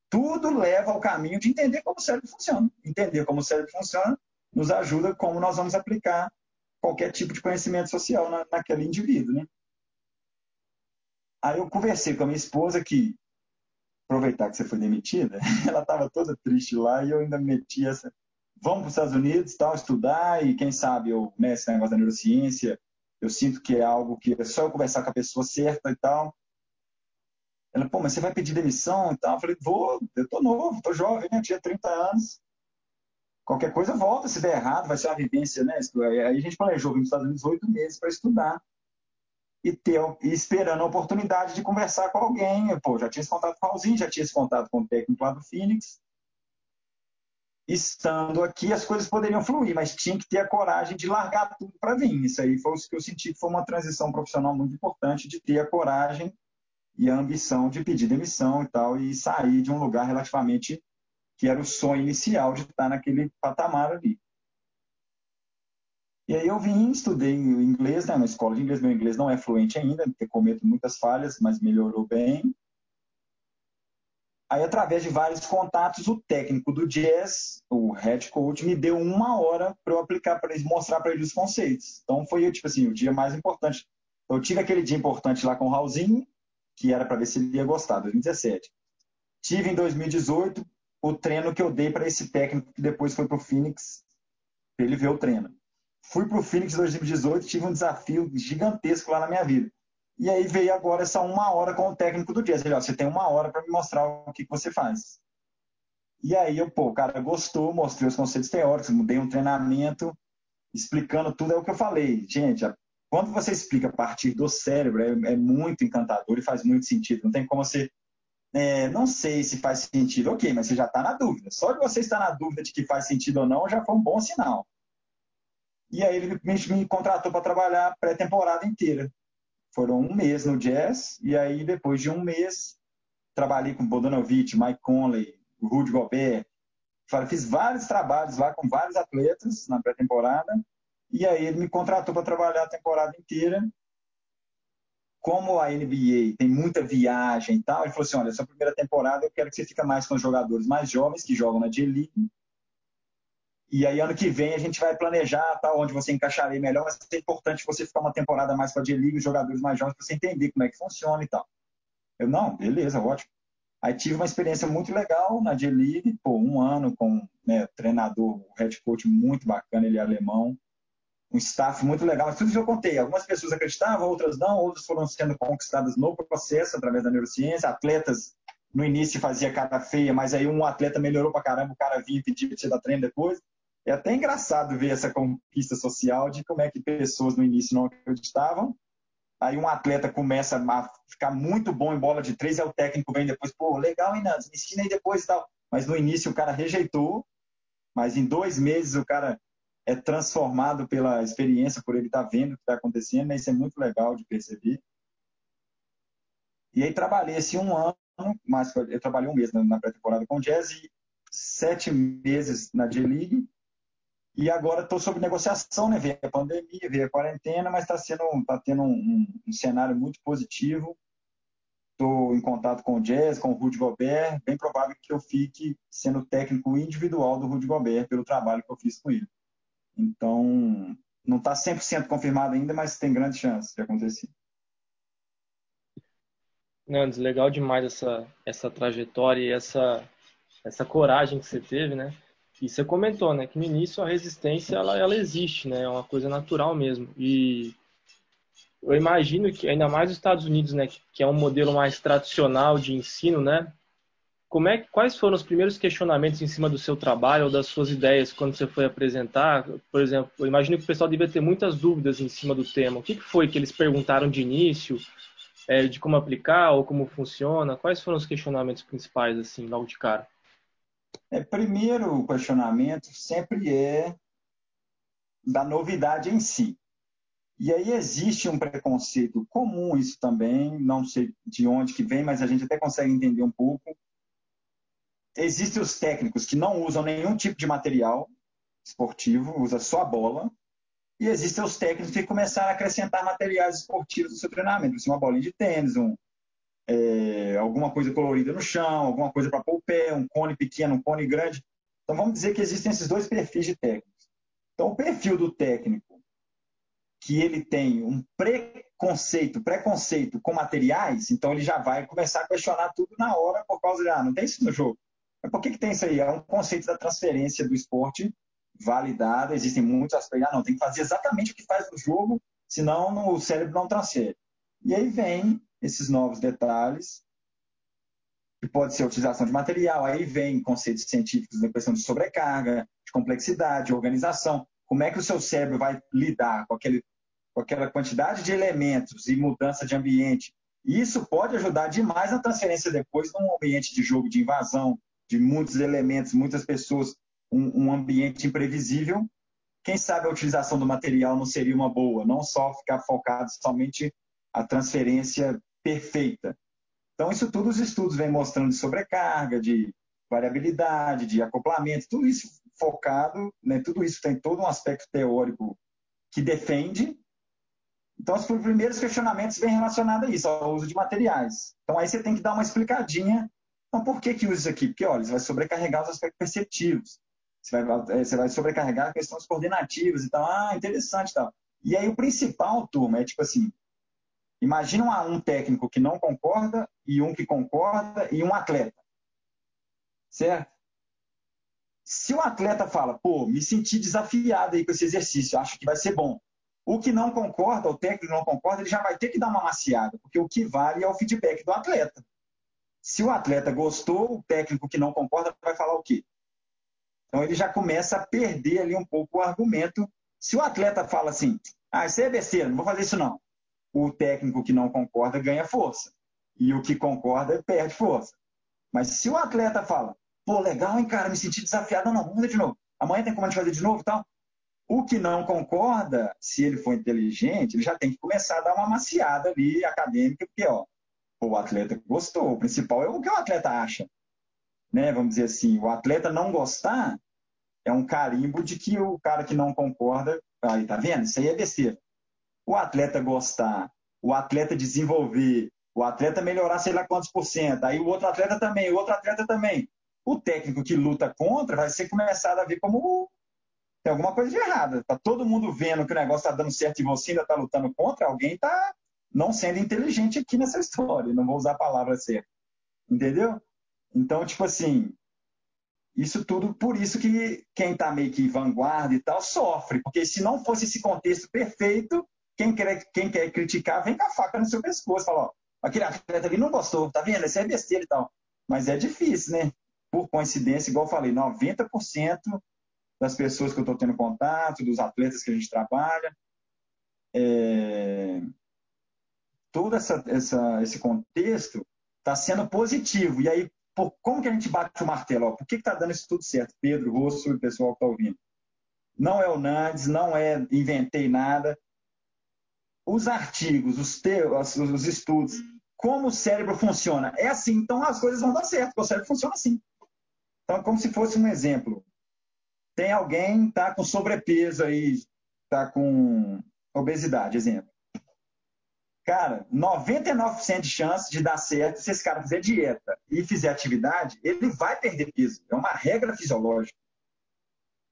Tudo leva ao caminho de entender como o cérebro funciona. Entender como o cérebro funciona nos ajuda como nós vamos aplicar qualquer tipo de conhecimento social na, naquele indivíduo, né? Aí eu conversei com a minha esposa que aproveitar que você foi demitida, ela estava toda triste lá e eu ainda meti essa vamos para os Estados Unidos, tal, estudar e quem sabe eu, né, esse negócio da neurociência, eu sinto que é algo que é só eu conversar com a pessoa certa e tal. Ela, pô, mas você vai pedir demissão e tal? Eu falei, vou, eu tô novo, tô jovem, né? tinha 30 anos. Qualquer coisa volta, se der errado, vai ser uma vivência, né? Aí a gente planejou vir para os Estados Unidos oito meses para estudar e ter e esperando a oportunidade de conversar com alguém. Pô, já tinha esse contato com o Raulzinho, já tinha esse contato com o técnico lá do Phoenix estando aqui as coisas poderiam fluir, mas tinha que ter a coragem de largar tudo para vir. Isso aí foi o que eu senti que foi uma transição profissional muito importante de ter a coragem e a ambição de pedir demissão e tal e sair de um lugar relativamente que era o sonho inicial de estar naquele patamar ali. E aí eu vim, estudei inglês, né, na escola de inglês. Meu inglês não é fluente ainda, porque cometo muitas falhas, mas melhorou bem. Aí, através de vários contatos, o técnico do jazz, o head coach, me deu uma hora para eu aplicar para eles, mostrar para eles os conceitos. Então, foi tipo assim, o dia mais importante. Eu tive aquele dia importante lá com o Raulzinho, que era para ver se ele ia gostar, 2017. Tive em 2018 o treino que eu dei para esse técnico que depois foi para o Phoenix, para ele ver o treino. Fui para o Phoenix em 2018, tive um desafio gigantesco lá na minha vida. E aí veio agora essa uma hora com o técnico do Jazz. Ele, ó, você tem uma hora para me mostrar o que, que você faz. E aí eu, pô, o cara gostou, mostrei os conceitos teóricos, mudei um treinamento, explicando tudo, é o que eu falei. Gente, quando você explica a partir do cérebro, é, é muito encantador e faz muito sentido. Não tem como você. É, não sei se faz sentido, ok, mas você já está na dúvida. Só de você estar na dúvida de que faz sentido ou não já foi um bom sinal. E aí ele me, me contratou para trabalhar pré-temporada inteira. Foram um mês no Jazz, e aí depois de um mês, trabalhei com Bodanovich, Mike Conley, Rudy Gobert. Fiz vários trabalhos lá com vários atletas na pré-temporada, e aí ele me contratou para trabalhar a temporada inteira como a NBA tem muita viagem e tal, ele falou assim: olha, essa primeira temporada eu quero que você fique mais com os jogadores mais jovens que jogam na J-League. E aí, ano que vem, a gente vai planejar tal, onde você encaixaria melhor, mas é importante você ficar uma temporada mais com a J-League, os jogadores mais jovens, para você entender como é que funciona e tal. Eu, não, beleza, ótimo. Aí tive uma experiência muito legal na J-League, pô, um ano com né, treinador, head coach muito bacana, ele é alemão, um staff muito legal. Tudo isso eu contei. Algumas pessoas acreditavam, outras não, outras foram sendo conquistadas no processo, através da neurociência. Atletas, no início, fazia cara feia, mas aí um atleta melhorou pra caramba, o cara vinha pedia pra você dar treino depois. É até engraçado ver essa conquista social de como é que pessoas no início não acreditavam. Aí um atleta começa a ficar muito bom em bola de três, e o técnico vem depois, pô, legal, hein, Nantes, me ensina aí depois e tal. Mas no início o cara rejeitou, mas em dois meses o cara é transformado pela experiência, por ele estar tá vendo o que está acontecendo, né? isso é muito legal de perceber. E aí trabalhei esse um ano, mas eu trabalhei um mês na pré-temporada com o Jazz e sete meses na J-League. E agora estou sob negociação, né? Veio a pandemia, veio a quarentena, mas está sendo, tá tendo um, um, cenário muito positivo. Estou em contato com o Jazz, com o Rudy Gobert. Bem provável que eu fique sendo técnico individual do Rudy Gobert pelo trabalho que eu fiz com ele. Então, não está 100% confirmado ainda, mas tem grande chance de acontecer. Nandes, legal demais essa, essa trajetória e essa, essa coragem que você teve, né? E você comentou, né, que no início a resistência ela, ela existe, né? É uma coisa natural mesmo. E eu imagino que ainda mais os Estados Unidos, né, que é um modelo mais tradicional de ensino, né? Como é, quais foram os primeiros questionamentos em cima do seu trabalho ou das suas ideias quando você foi apresentar? Por exemplo, eu imagino que o pessoal devia ter muitas dúvidas em cima do tema. O que foi que eles perguntaram de início, é, de como aplicar ou como funciona? Quais foram os questionamentos principais, assim, logo de cara? É, primeiro questionamento sempre é da novidade em si. E aí existe um preconceito comum, isso também, não sei de onde que vem, mas a gente até consegue entender um pouco, existem os técnicos que não usam nenhum tipo de material esportivo, usa só a bola. E existem os técnicos que começaram a acrescentar materiais esportivos no seu treinamento, assim, uma bolinha de tênis, um, é, alguma coisa colorida no chão, alguma coisa para pôr o pé, um cone pequeno, um cone grande. Então vamos dizer que existem esses dois perfis de técnicos. Então o perfil do técnico que ele tem um preconceito, preconceito com materiais, então ele já vai começar a questionar tudo na hora por causa de, ah, não tem isso no jogo. Mas por que, que tem isso aí? É um conceito da transferência do esporte validado, existem muitos aspectos. Ah, não, tem que fazer exatamente o que faz no jogo, senão o cérebro não transfere. E aí vem esses novos detalhes, que pode ser a utilização de material, aí vem conceitos científicos da questão de sobrecarga, de complexidade, de organização. Como é que o seu cérebro vai lidar com, aquele, com aquela quantidade de elementos e mudança de ambiente? E isso pode ajudar demais na transferência depois num ambiente de jogo de invasão, de muitos elementos, muitas pessoas, um, um ambiente imprevisível, quem sabe a utilização do material não seria uma boa, não só ficar focado somente a transferência perfeita. Então, isso tudo os estudos vêm mostrando de sobrecarga, de variabilidade, de acoplamento, tudo isso focado, né, tudo isso tem todo um aspecto teórico que defende. Então, os primeiros questionamentos vêm relacionados a isso, ao uso de materiais. Então, aí você tem que dar uma explicadinha então, por que, que usa isso aqui? Porque, olha, você vai sobrecarregar os aspectos perceptivos. Você vai, é, você vai sobrecarregar questões coordenativas e tal. Ah, interessante e tal. E aí, o principal, turma, é tipo assim: imagina um, um técnico que não concorda, e um que concorda, e um atleta. Certo? Se o atleta fala, pô, me senti desafiado aí com esse exercício, acho que vai ser bom. O que não concorda, o técnico não concorda, ele já vai ter que dar uma maciada, porque o que vale é o feedback do atleta. Se o atleta gostou, o técnico que não concorda vai falar o quê? Então ele já começa a perder ali um pouco o argumento. Se o atleta fala assim, ah, isso é besteira, não vou fazer isso não. O técnico que não concorda ganha força. E o que concorda perde força. Mas se o atleta fala, pô, legal, hein, cara, me senti desafiado, não, vamos fazer de novo. Amanhã tem como a gente fazer de novo e tal. O que não concorda, se ele for inteligente, ele já tem que começar a dar uma maciada ali acadêmica, porque, ó, o atleta gostou. O principal é o que o atleta acha. Né? Vamos dizer assim, o atleta não gostar é um carimbo de que o cara que não concorda, aí tá vendo? Isso aí é besteira. O atleta gostar o atleta desenvolver, o atleta melhorar sei lá quantos por cento, aí o outro atleta também, o outro atleta também. O técnico que luta contra vai ser começado a ver como tem alguma coisa de errada. Tá todo mundo vendo que o negócio está dando certo e você ainda está lutando contra, alguém está não sendo inteligente aqui nessa história. Não vou usar a palavra certa. Entendeu? Então, tipo assim, isso tudo, por isso que quem está meio que vanguarda e tal sofre, porque se não fosse esse contexto perfeito, quem quer, quem quer criticar vem com a faca no seu pescoço, fala, ó, aquele atleta ali não gostou, tá vendo? Isso é besteira e tal. Mas é difícil, né? Por coincidência, igual eu falei, 90% das pessoas que eu estou tendo contato, dos atletas que a gente trabalha. É... Todo essa, essa, esse contexto está sendo positivo. E aí, por, como que a gente bate o martelo? Ó, por que está dando isso tudo certo? Pedro, Rosso e o pessoal que está ouvindo. Não é o Nandes, não é inventei nada. Os artigos, os, teus, os estudos, como o cérebro funciona. É assim, então as coisas vão dar certo, porque o cérebro funciona assim. Então, como se fosse um exemplo tem alguém tá com sobrepeso aí, tá com obesidade, exemplo. Cara, 99% de chance de dar certo se esse cara fizer dieta e fizer atividade, ele vai perder peso. É uma regra fisiológica.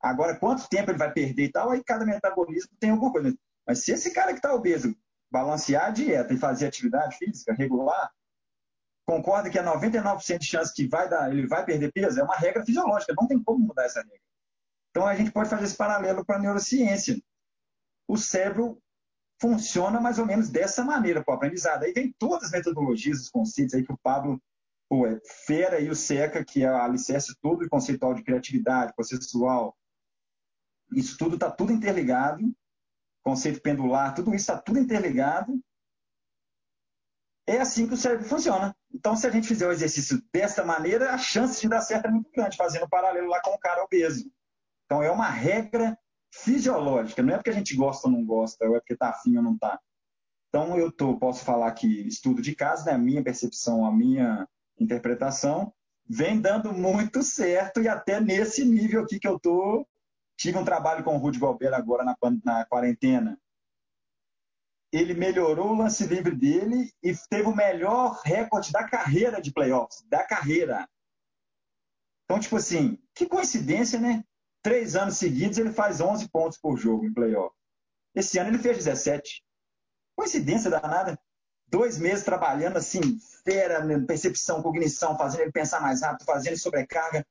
Agora, quanto tempo ele vai perder e tal, aí cada metabolismo tem alguma coisa. Mas se esse cara que está obeso balancear a dieta e fazer atividade física regular, concorda que é 99% de chance que vai dar, ele vai perder peso? É uma regra fisiológica, não tem como mudar essa regra. Então, a gente pode fazer esse paralelo para a neurociência. O cérebro funciona mais ou menos dessa maneira para o aprendizado. Aí vem todas as metodologias, os conceitos aí que o Pablo pô, é fera e o Seca, que é o alicerce todo conceitual de criatividade, processual. Isso tudo está tudo interligado. Conceito pendular, tudo isso está tudo interligado. É assim que o cérebro funciona. Então, se a gente fizer o exercício dessa maneira, a chance de dar certo é muito grande, fazendo um paralelo lá com o cara obeso. Então é uma regra fisiológica, não é porque a gente gosta ou não gosta, ou é porque está afim ou não está. Então eu tô, posso falar que estudo de caso, né, a minha percepção, a minha interpretação, vem dando muito certo e até nesse nível aqui que eu tô, tive um trabalho com o Rudy Gobert agora na, na quarentena. Ele melhorou o lance livre dele e teve o melhor recorde da carreira de playoffs, da carreira. Então, tipo assim, que coincidência, né? Três anos seguidos ele faz 11 pontos por jogo em playoff. Esse ano ele fez 17. Coincidência danada. Dois meses trabalhando assim, fera, percepção, cognição, fazendo ele pensar mais rápido, fazendo sobrecarga.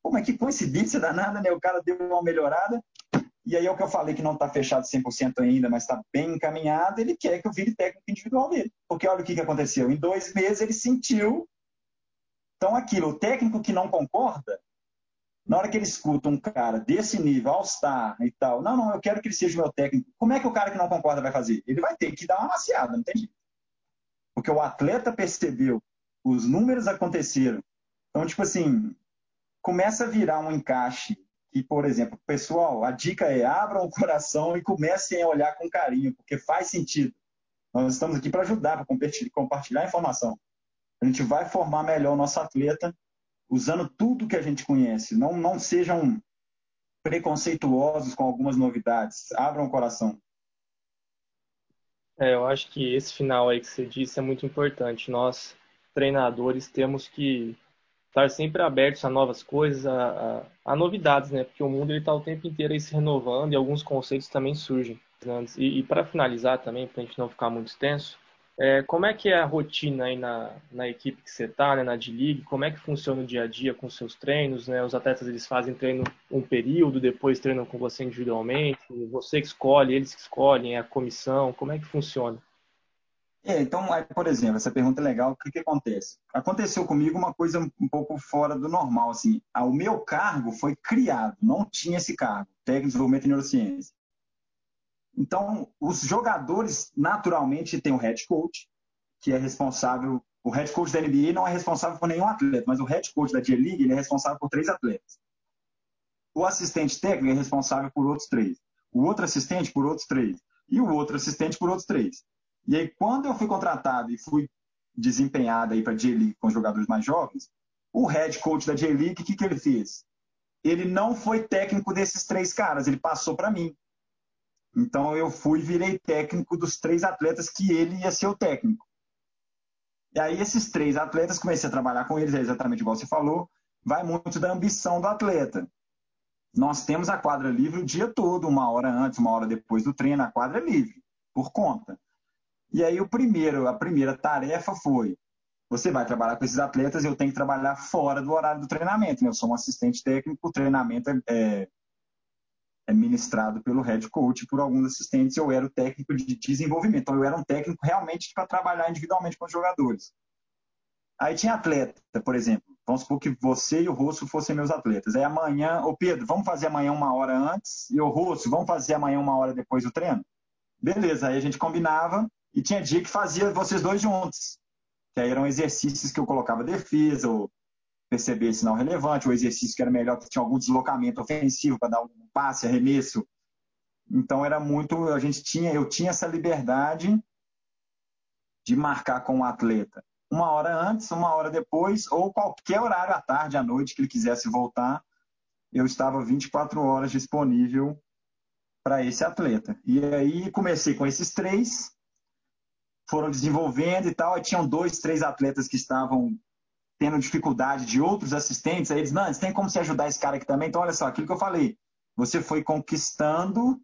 Pô, mas que coincidência danada, né? O cara deu uma melhorada. E aí é o que eu falei que não está fechado 100% ainda, mas está bem encaminhado. Ele quer que eu vire técnico individual dele. Porque olha o que, que aconteceu. Em dois meses ele sentiu. Então, aquilo, o técnico que não concorda, na hora que ele escuta um cara desse nível, All-Star e tal, não, não, eu quero que ele seja o meu técnico. Como é que o cara que não concorda vai fazer? Ele vai ter que dar uma maciada, não tem jeito. Porque o atleta percebeu, os números aconteceram. Então, tipo assim, começa a virar um encaixe que, por exemplo, pessoal, a dica é abram o coração e comecem a olhar com carinho, porque faz sentido. Nós estamos aqui para ajudar, para compartilhar informação. A gente vai formar melhor o nosso atleta usando tudo que a gente conhece. Não, não sejam preconceituosos com algumas novidades. Abram o coração. É, eu acho que esse final aí que você disse é muito importante. Nós, treinadores, temos que estar sempre abertos a novas coisas, a, a, a novidades, né? Porque o mundo está o tempo inteiro aí se renovando e alguns conceitos também surgem. E, e para finalizar também, para a gente não ficar muito extenso, é, como é que é a rotina aí na, na equipe que você está, né, na D-League? Como é que funciona o dia a dia com seus treinos? Né? Os atletas eles fazem treino um período, depois treinam com você individualmente, você que escolhe, eles que escolhem, é a comissão, como é que funciona? É, então, por exemplo, essa pergunta é legal, o que, que acontece? Aconteceu comigo uma coisa um pouco fora do normal, assim, o meu cargo foi criado, não tinha esse cargo, técnico de desenvolvimento e neurociência. Então, os jogadores, naturalmente, têm o head coach, que é responsável. O head coach da NBA não é responsável por nenhum atleta, mas o head coach da G-League é responsável por três atletas. O assistente técnico é responsável por outros três. O outro assistente por outros três. E o outro assistente por outros três. E aí, quando eu fui contratado e fui desempenhado aí para a J-League com jogadores mais jovens, o head coach da J-League, o que, que ele fez? Ele não foi técnico desses três caras, ele passou para mim. Então eu fui e virei técnico dos três atletas que ele ia ser o técnico. E aí esses três atletas, comecei a trabalhar com eles, é exatamente igual você falou, vai muito da ambição do atleta. Nós temos a quadra livre o dia todo, uma hora antes, uma hora depois do treino, a quadra é livre, por conta. E aí o primeiro, a primeira tarefa foi você vai trabalhar com esses atletas eu tenho que trabalhar fora do horário do treinamento. Né? Eu sou um assistente técnico, o treinamento é, é, é ministrado pelo head coach por alguns assistentes. Eu era o técnico de desenvolvimento, então eu era um técnico realmente para trabalhar individualmente com os jogadores. Aí tinha atleta, por exemplo. Vamos supor que você e o Rosso fossem meus atletas. Aí amanhã, ô Pedro, vamos fazer amanhã uma hora antes, e o Rosso, vamos fazer amanhã uma hora depois do treino? Beleza, aí a gente combinava, e tinha dia que fazia vocês dois juntos que aí eram exercícios que eu colocava defesa, ou perceber sinal relevante, ou exercício que era melhor, que tinha algum deslocamento ofensivo para dar um passe, arremesso. Então era muito, a gente tinha, eu tinha essa liberdade de marcar com o atleta uma hora antes, uma hora depois, ou qualquer horário à tarde, à noite que ele quisesse voltar, eu estava 24 horas disponível para esse atleta. E aí comecei com esses três, foram desenvolvendo e tal. Aí tinham dois, três atletas que estavam tendo dificuldade de outros assistentes. Aí eles, Nantes, tem como você ajudar esse cara aqui também? Então, olha só, aquilo que eu falei. Você foi conquistando,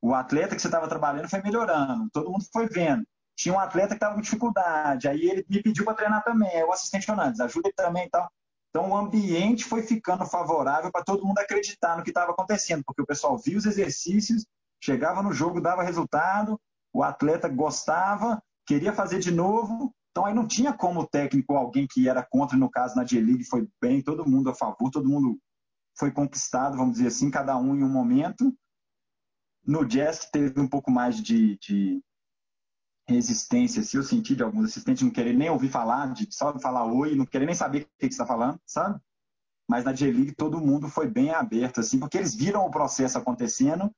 o atleta que você estava trabalhando foi melhorando, todo mundo foi vendo. Tinha um atleta que estava com dificuldade, aí ele me pediu para treinar também, o assistente Fernandes, ajuda ele também e tal. Então o ambiente foi ficando favorável para todo mundo acreditar no que estava acontecendo, porque o pessoal via os exercícios, chegava no jogo, dava resultado, o atleta gostava, queria fazer de novo, então aí não tinha como técnico, alguém que era contra, no caso na J-League foi bem, todo mundo a favor, todo mundo foi conquistado, vamos dizer assim, cada um em um momento. No Jazz teve um pouco mais de, de resistência, se eu senti de alguns assistentes não querer nem ouvir falar, de só falar oi, não querer nem saber o que, que você está falando, sabe? Mas na J-League todo mundo foi bem aberto, assim, porque eles viram o processo acontecendo.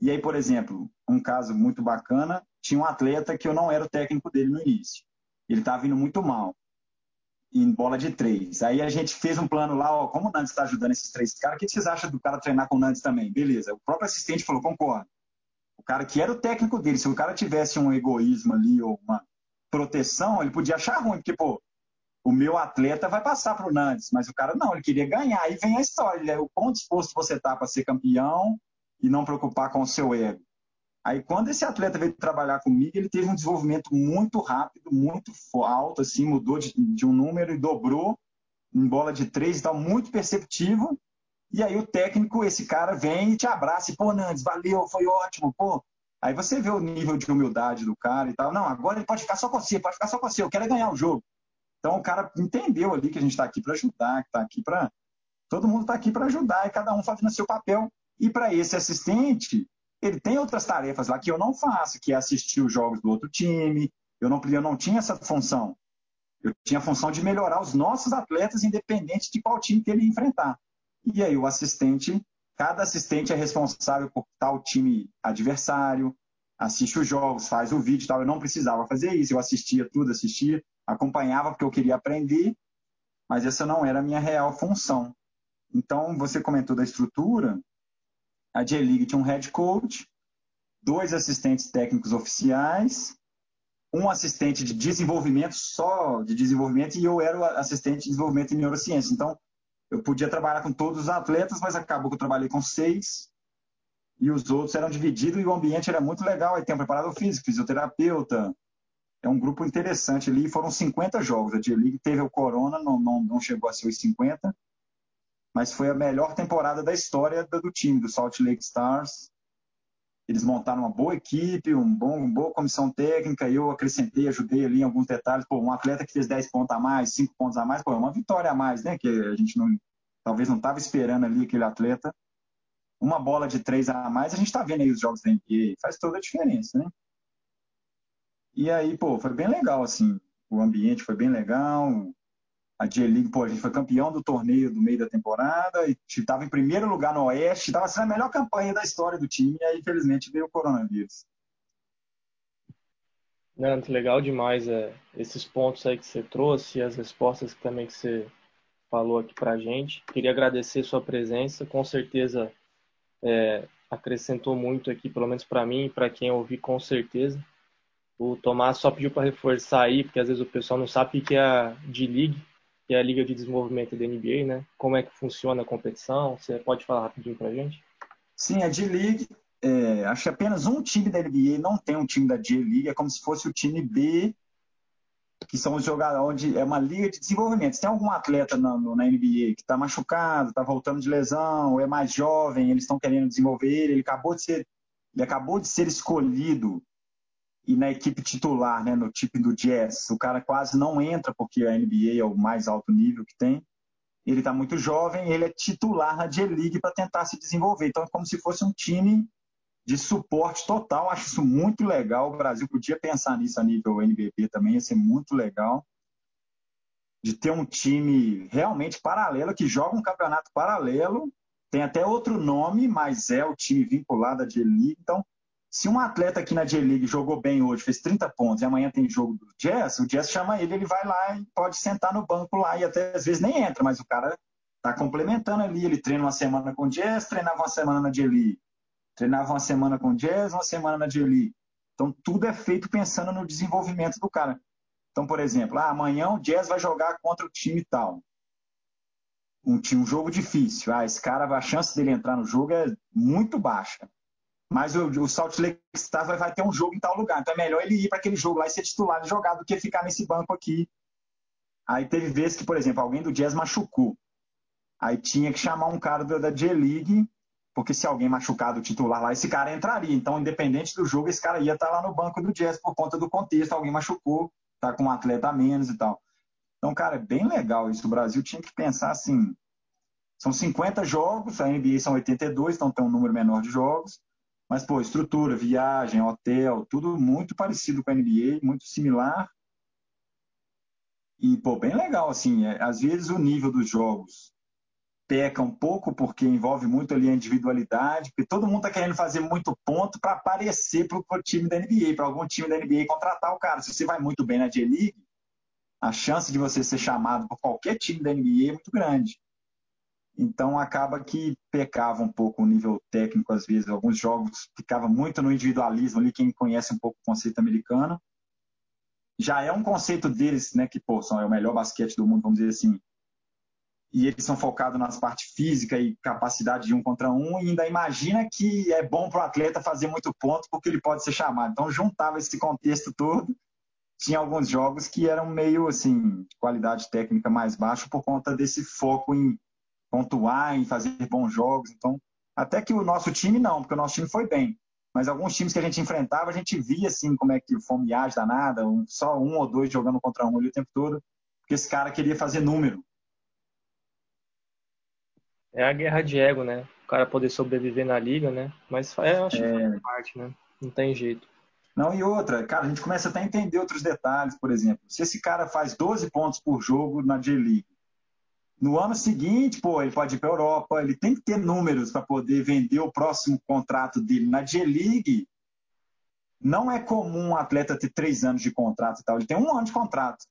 E aí, por exemplo, um caso muito bacana, tinha um atleta que eu não era o técnico dele no início. Ele estava vindo muito mal em bola de três. Aí a gente fez um plano lá, ó, como o Nantes está ajudando esses três caras, o que vocês acham do cara treinar com o Nantes também? Beleza. O próprio assistente falou, concordo. O cara que era o técnico dele, se o cara tivesse um egoísmo ali ou uma proteção, ele podia achar ruim, porque, pô, o meu atleta vai passar para o Nantes, mas o cara não, ele queria ganhar. Aí vem a história, é o quão disposto você está para ser campeão e não preocupar com o seu ego. Aí, quando esse atleta veio trabalhar comigo, ele teve um desenvolvimento muito rápido, muito alto, assim, mudou de, de um número e dobrou em bola de três e tal, muito perceptivo. E aí o técnico, esse cara, vem e te abraça e, pô, Nandes, valeu, foi ótimo, pô. Aí você vê o nível de humildade do cara e tal. Não, agora ele pode ficar só com você, pode ficar só com você, eu quero é ganhar o jogo. Então o cara entendeu ali que a gente está aqui para ajudar, que está aqui para. Todo mundo está aqui para ajudar e cada um fazendo seu papel. E para esse assistente, ele tem outras tarefas lá que eu não faço, que é assistir os jogos do outro time. Eu não, eu não tinha essa função. Eu tinha a função de melhorar os nossos atletas, independente de qual time que ele enfrentar. E aí o assistente, cada assistente é responsável por tal time adversário, assiste os jogos, faz o vídeo e tal. Eu não precisava fazer isso, eu assistia tudo, assistia, acompanhava porque eu queria aprender, mas essa não era a minha real função. Então, você comentou da estrutura, a J-League tinha um head coach, dois assistentes técnicos oficiais, um assistente de desenvolvimento, só de desenvolvimento, e eu era o assistente de desenvolvimento em neurociência. Então, eu podia trabalhar com todos os atletas, mas acabou que eu trabalhei com seis, e os outros eram divididos, e o ambiente era muito legal. Aí tem um preparador físico, fisioterapeuta, é um grupo interessante ali. Foram 50 jogos. A J-League teve o Corona, não, não, não chegou a ser os 50, mas foi a melhor temporada da história do time, do Salt Lake Stars. Eles montaram uma boa equipe, um bom, uma boa comissão técnica, eu acrescentei, ajudei ali em alguns detalhes. Pô, um atleta que fez 10 pontos a mais, 5 pontos a mais, pô, é uma vitória a mais, né? Que a gente não, talvez não estava esperando ali aquele atleta. Uma bola de 3 a mais, a gente está vendo aí os jogos da NBA, faz toda a diferença, né? E aí, pô, foi bem legal, assim, o ambiente foi bem legal, a J-League, pô, a gente foi campeão do torneio do meio da temporada e estava em primeiro lugar no Oeste, estava sendo a melhor campanha da história do time, e aí, infelizmente, veio o coronavírus. Nanto, legal demais é, esses pontos aí que você trouxe e as respostas também que você falou aqui pra gente. Queria agradecer sua presença, com certeza é, acrescentou muito aqui, pelo menos para mim e para quem ouvi com certeza. O Tomás só pediu para reforçar aí, porque às vezes o pessoal não sabe o que é a D-League, que é a Liga de Desenvolvimento da NBA, né? Como é que funciona a competição? Você pode falar rapidinho para gente? Sim, a D-League, é, acho que apenas um time da NBA não tem um time da D-League, é como se fosse o time B que são os jogadores, onde é uma liga de desenvolvimento. Se tem algum atleta na, na NBA que está machucado, está voltando de lesão, ou é mais jovem, eles estão querendo desenvolver ele, ele acabou de ser, ele acabou de ser escolhido e na equipe titular, né, no time do Jazz, o cara quase não entra porque a NBA é o mais alto nível que tem. Ele está muito jovem, ele é titular na J-League para tentar se desenvolver. Então é como se fosse um time de suporte total. Acho isso muito legal. O Brasil podia pensar nisso a nível NBB também, ia ser muito legal. De ter um time realmente paralelo, que joga um campeonato paralelo, tem até outro nome, mas é o time vinculado à J-League. Então, se um atleta aqui na J-League jogou bem hoje, fez 30 pontos, e amanhã tem jogo do Jazz, o Jazz chama ele, ele vai lá e pode sentar no banco lá, e até às vezes nem entra, mas o cara tá complementando ali. Ele treina uma semana com o Jazz, treinava uma semana na J-League Treinava uma semana com jazz, uma semana na J-League. Então, tudo é feito pensando no desenvolvimento do cara. Então, por exemplo, ah, amanhã o Jazz vai jogar contra o time tal. Um, um jogo difícil. Ah, esse cara, a chance dele entrar no jogo é muito baixa. Mas o, o Salt Lake Stars vai, vai ter um jogo em tal lugar. Então é melhor ele ir para aquele jogo lá e ser titular e jogar do que ficar nesse banco aqui. Aí teve vezes que, por exemplo, alguém do Jazz machucou. Aí tinha que chamar um cara da, da J-League porque se alguém machucado o titular lá, esse cara entraria. Então, independente do jogo, esse cara ia estar lá no banco do Jazz por conta do contexto, alguém machucou, tá com um atleta a menos e tal. Então, cara, é bem legal isso. O Brasil tinha que pensar assim, são 50 jogos, a NBA são 82, então tem um número menor de jogos, mas, pô, estrutura, viagem, hotel, tudo muito parecido com a NBA, muito similar. E, pô, bem legal, assim, é, às vezes o nível dos jogos peca um pouco porque envolve muito ali a individualidade, porque todo mundo está querendo fazer muito ponto para aparecer para o time da NBA, para algum time da NBA contratar o cara. Se você vai muito bem na J-League, a chance de você ser chamado por qualquer time da NBA é muito grande. Então acaba que pecava um pouco o nível técnico às vezes, alguns jogos ficava muito no individualismo ali, quem conhece um pouco o conceito americano. Já é um conceito deles, né, que pô, são, é o melhor basquete do mundo, vamos dizer assim, e eles são focados nas partes física e capacidade de um contra um, e ainda imagina que é bom para o atleta fazer muito ponto porque ele pode ser chamado. Então juntava esse contexto todo. Tinha alguns jogos que eram meio assim, de qualidade técnica mais baixa por conta desse foco em pontuar, em fazer bons jogos. Então, até que o nosso time não, porque o nosso time foi bem. Mas alguns times que a gente enfrentava, a gente via assim como é que fomeagem danada, um, só um ou dois jogando contra um ali o tempo todo, porque esse cara queria fazer número é a guerra de ego, né? O cara poder sobreviver na liga, né? Mas é, acho que é... parte, né? Não tem jeito. Não, e outra, cara, a gente começa até a entender outros detalhes, por exemplo. Se esse cara faz 12 pontos por jogo na J-League, no ano seguinte, pô, ele pode ir para a Europa, ele tem que ter números para poder vender o próximo contrato dele. Na J-League, não é comum um atleta ter três anos de contrato e tal, ele tem um ano de contrato.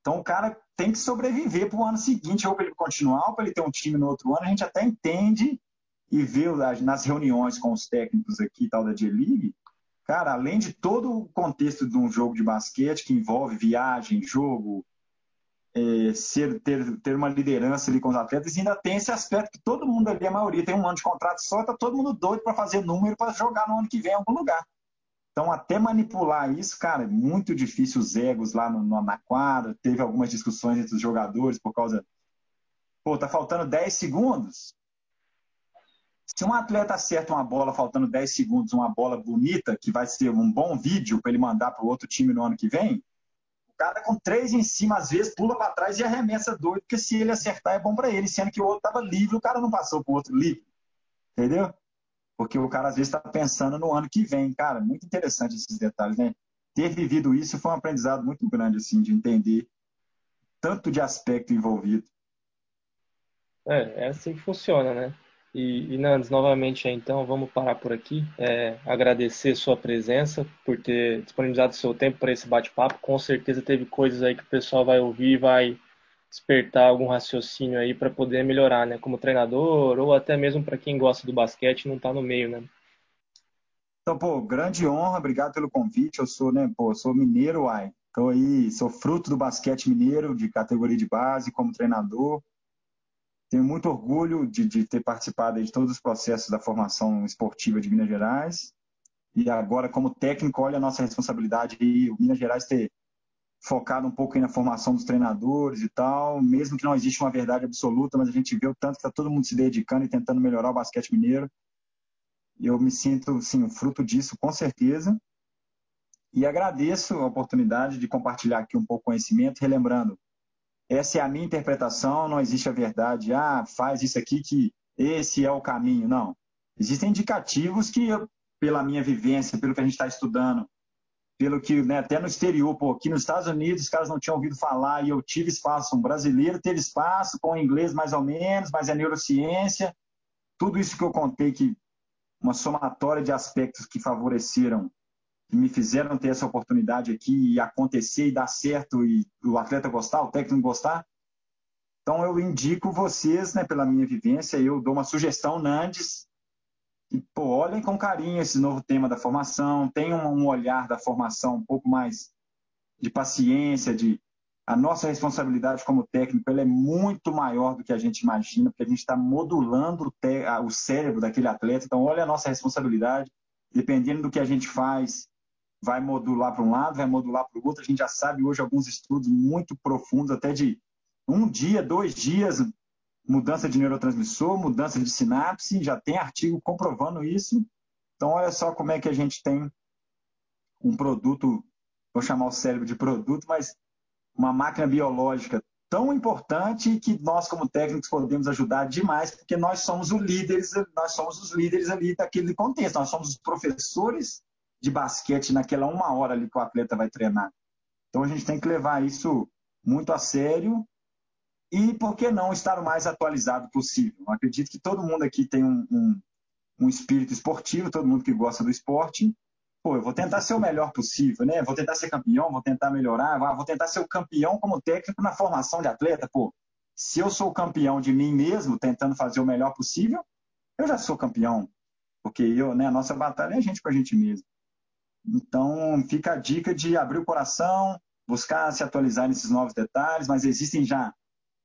Então o cara tem que sobreviver para o ano seguinte, ou para ele continuar, ou para ele ter um time no outro ano. A gente até entende e vê nas reuniões com os técnicos aqui tal da J-League, cara, além de todo o contexto de um jogo de basquete que envolve viagem, jogo, é, ser, ter, ter uma liderança ali com os atletas, ainda tem esse aspecto que todo mundo ali, a maioria, tem um ano de contrato só, está todo mundo doido para fazer número para jogar no ano que vem em algum lugar. Então, até manipular isso, cara, é muito difícil os egos lá no, no, na quadra. Teve algumas discussões entre os jogadores por causa. Pô, tá faltando 10 segundos. Se um atleta acerta uma bola faltando 10 segundos, uma bola bonita, que vai ser um bom vídeo para ele mandar para o outro time no ano que vem, cara com três em cima, às vezes, pula para trás e arremessa doido, porque se ele acertar é bom para ele, sendo que o outro estava livre, o cara não passou para o outro livre. Entendeu? porque o cara às vezes está pensando no ano que vem. Cara, muito interessante esses detalhes, né? Ter vivido isso foi um aprendizado muito grande, assim, de entender tanto de aspecto envolvido. É, é assim que funciona, né? E, e Nandes, novamente, então, vamos parar por aqui. É, agradecer sua presença, por ter disponibilizado seu tempo para esse bate-papo. Com certeza teve coisas aí que o pessoal vai ouvir e vai despertar algum raciocínio aí para poder melhorar, né, como treinador ou até mesmo para quem gosta do basquete e não está no meio, né? Então, pô, grande honra, obrigado pelo convite. Eu sou, né, pô, sou mineiro, uai. Então aí, sou fruto do basquete mineiro, de categoria de base, como treinador. Tenho muito orgulho de, de ter participado de todos os processos da formação esportiva de Minas Gerais. E agora, como técnico, olha a nossa responsabilidade e o Minas Gerais ter focado um pouco na formação dos treinadores e tal, mesmo que não exista uma verdade absoluta, mas a gente vê o tanto que está todo mundo se dedicando e tentando melhorar o basquete mineiro. Eu me sinto, sim, fruto disso, com certeza. E agradeço a oportunidade de compartilhar aqui um pouco conhecimento, relembrando, essa é a minha interpretação, não existe a verdade, ah, faz isso aqui que esse é o caminho. Não. Existem indicativos que, pela minha vivência, pelo que a gente está estudando, pelo que né, até no exterior, pô, aqui nos Estados Unidos os caras não tinham ouvido falar e eu tive espaço, um brasileiro teve espaço com inglês mais ou menos, mas é neurociência, tudo isso que eu contei que uma somatória de aspectos que favoreceram, que me fizeram ter essa oportunidade aqui e acontecer e dar certo e o atleta gostar, o técnico gostar. Então eu indico vocês, né, pela minha vivência, eu dou uma sugestão, Nandes, pô, olhem com carinho esse novo tema da formação, tenham um olhar da formação um pouco mais de paciência, de a nossa responsabilidade como técnico ela é muito maior do que a gente imagina, porque a gente está modulando o, o cérebro daquele atleta. Então, olha a nossa responsabilidade. Dependendo do que a gente faz, vai modular para um lado, vai modular para o outro. A gente já sabe hoje alguns estudos muito profundos, até de um dia, dois dias, mudança de neurotransmissor, mudança de sinapse, já tem artigo comprovando isso. Então, olha só como é que a gente tem um produto, vou chamar o cérebro de produto, mas uma máquina biológica tão importante que nós, como técnicos, podemos ajudar demais, porque nós somos os líderes, nós somos os líderes ali daquele contexto, nós somos os professores de basquete naquela uma hora ali que o atleta vai treinar. Então a gente tem que levar isso muito a sério e, por que não, estar o mais atualizado possível. Eu acredito que todo mundo aqui tem um, um, um espírito esportivo, todo mundo que gosta do esporte. Pô, eu vou tentar ser o melhor possível, né? Vou tentar ser campeão, vou tentar melhorar, vou tentar ser o campeão como técnico na formação de atleta. Pô, se eu sou campeão de mim mesmo, tentando fazer o melhor possível, eu já sou campeão. Porque eu, né, a nossa batalha é a gente com a gente mesmo. Então, fica a dica de abrir o coração, buscar se atualizar nesses novos detalhes, mas existem já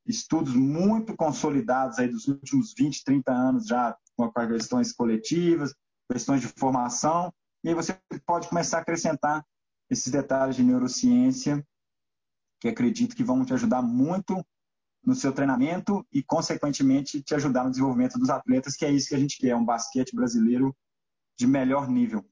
estudos muito consolidados aí dos últimos 20, 30 anos já com questões coletivas, questões de formação, e aí você pode começar a acrescentar esses detalhes de neurociência que acredito que vão te ajudar muito no seu treinamento e, consequentemente, te ajudar no desenvolvimento dos atletas, que é isso que a gente quer, um basquete brasileiro de melhor nível.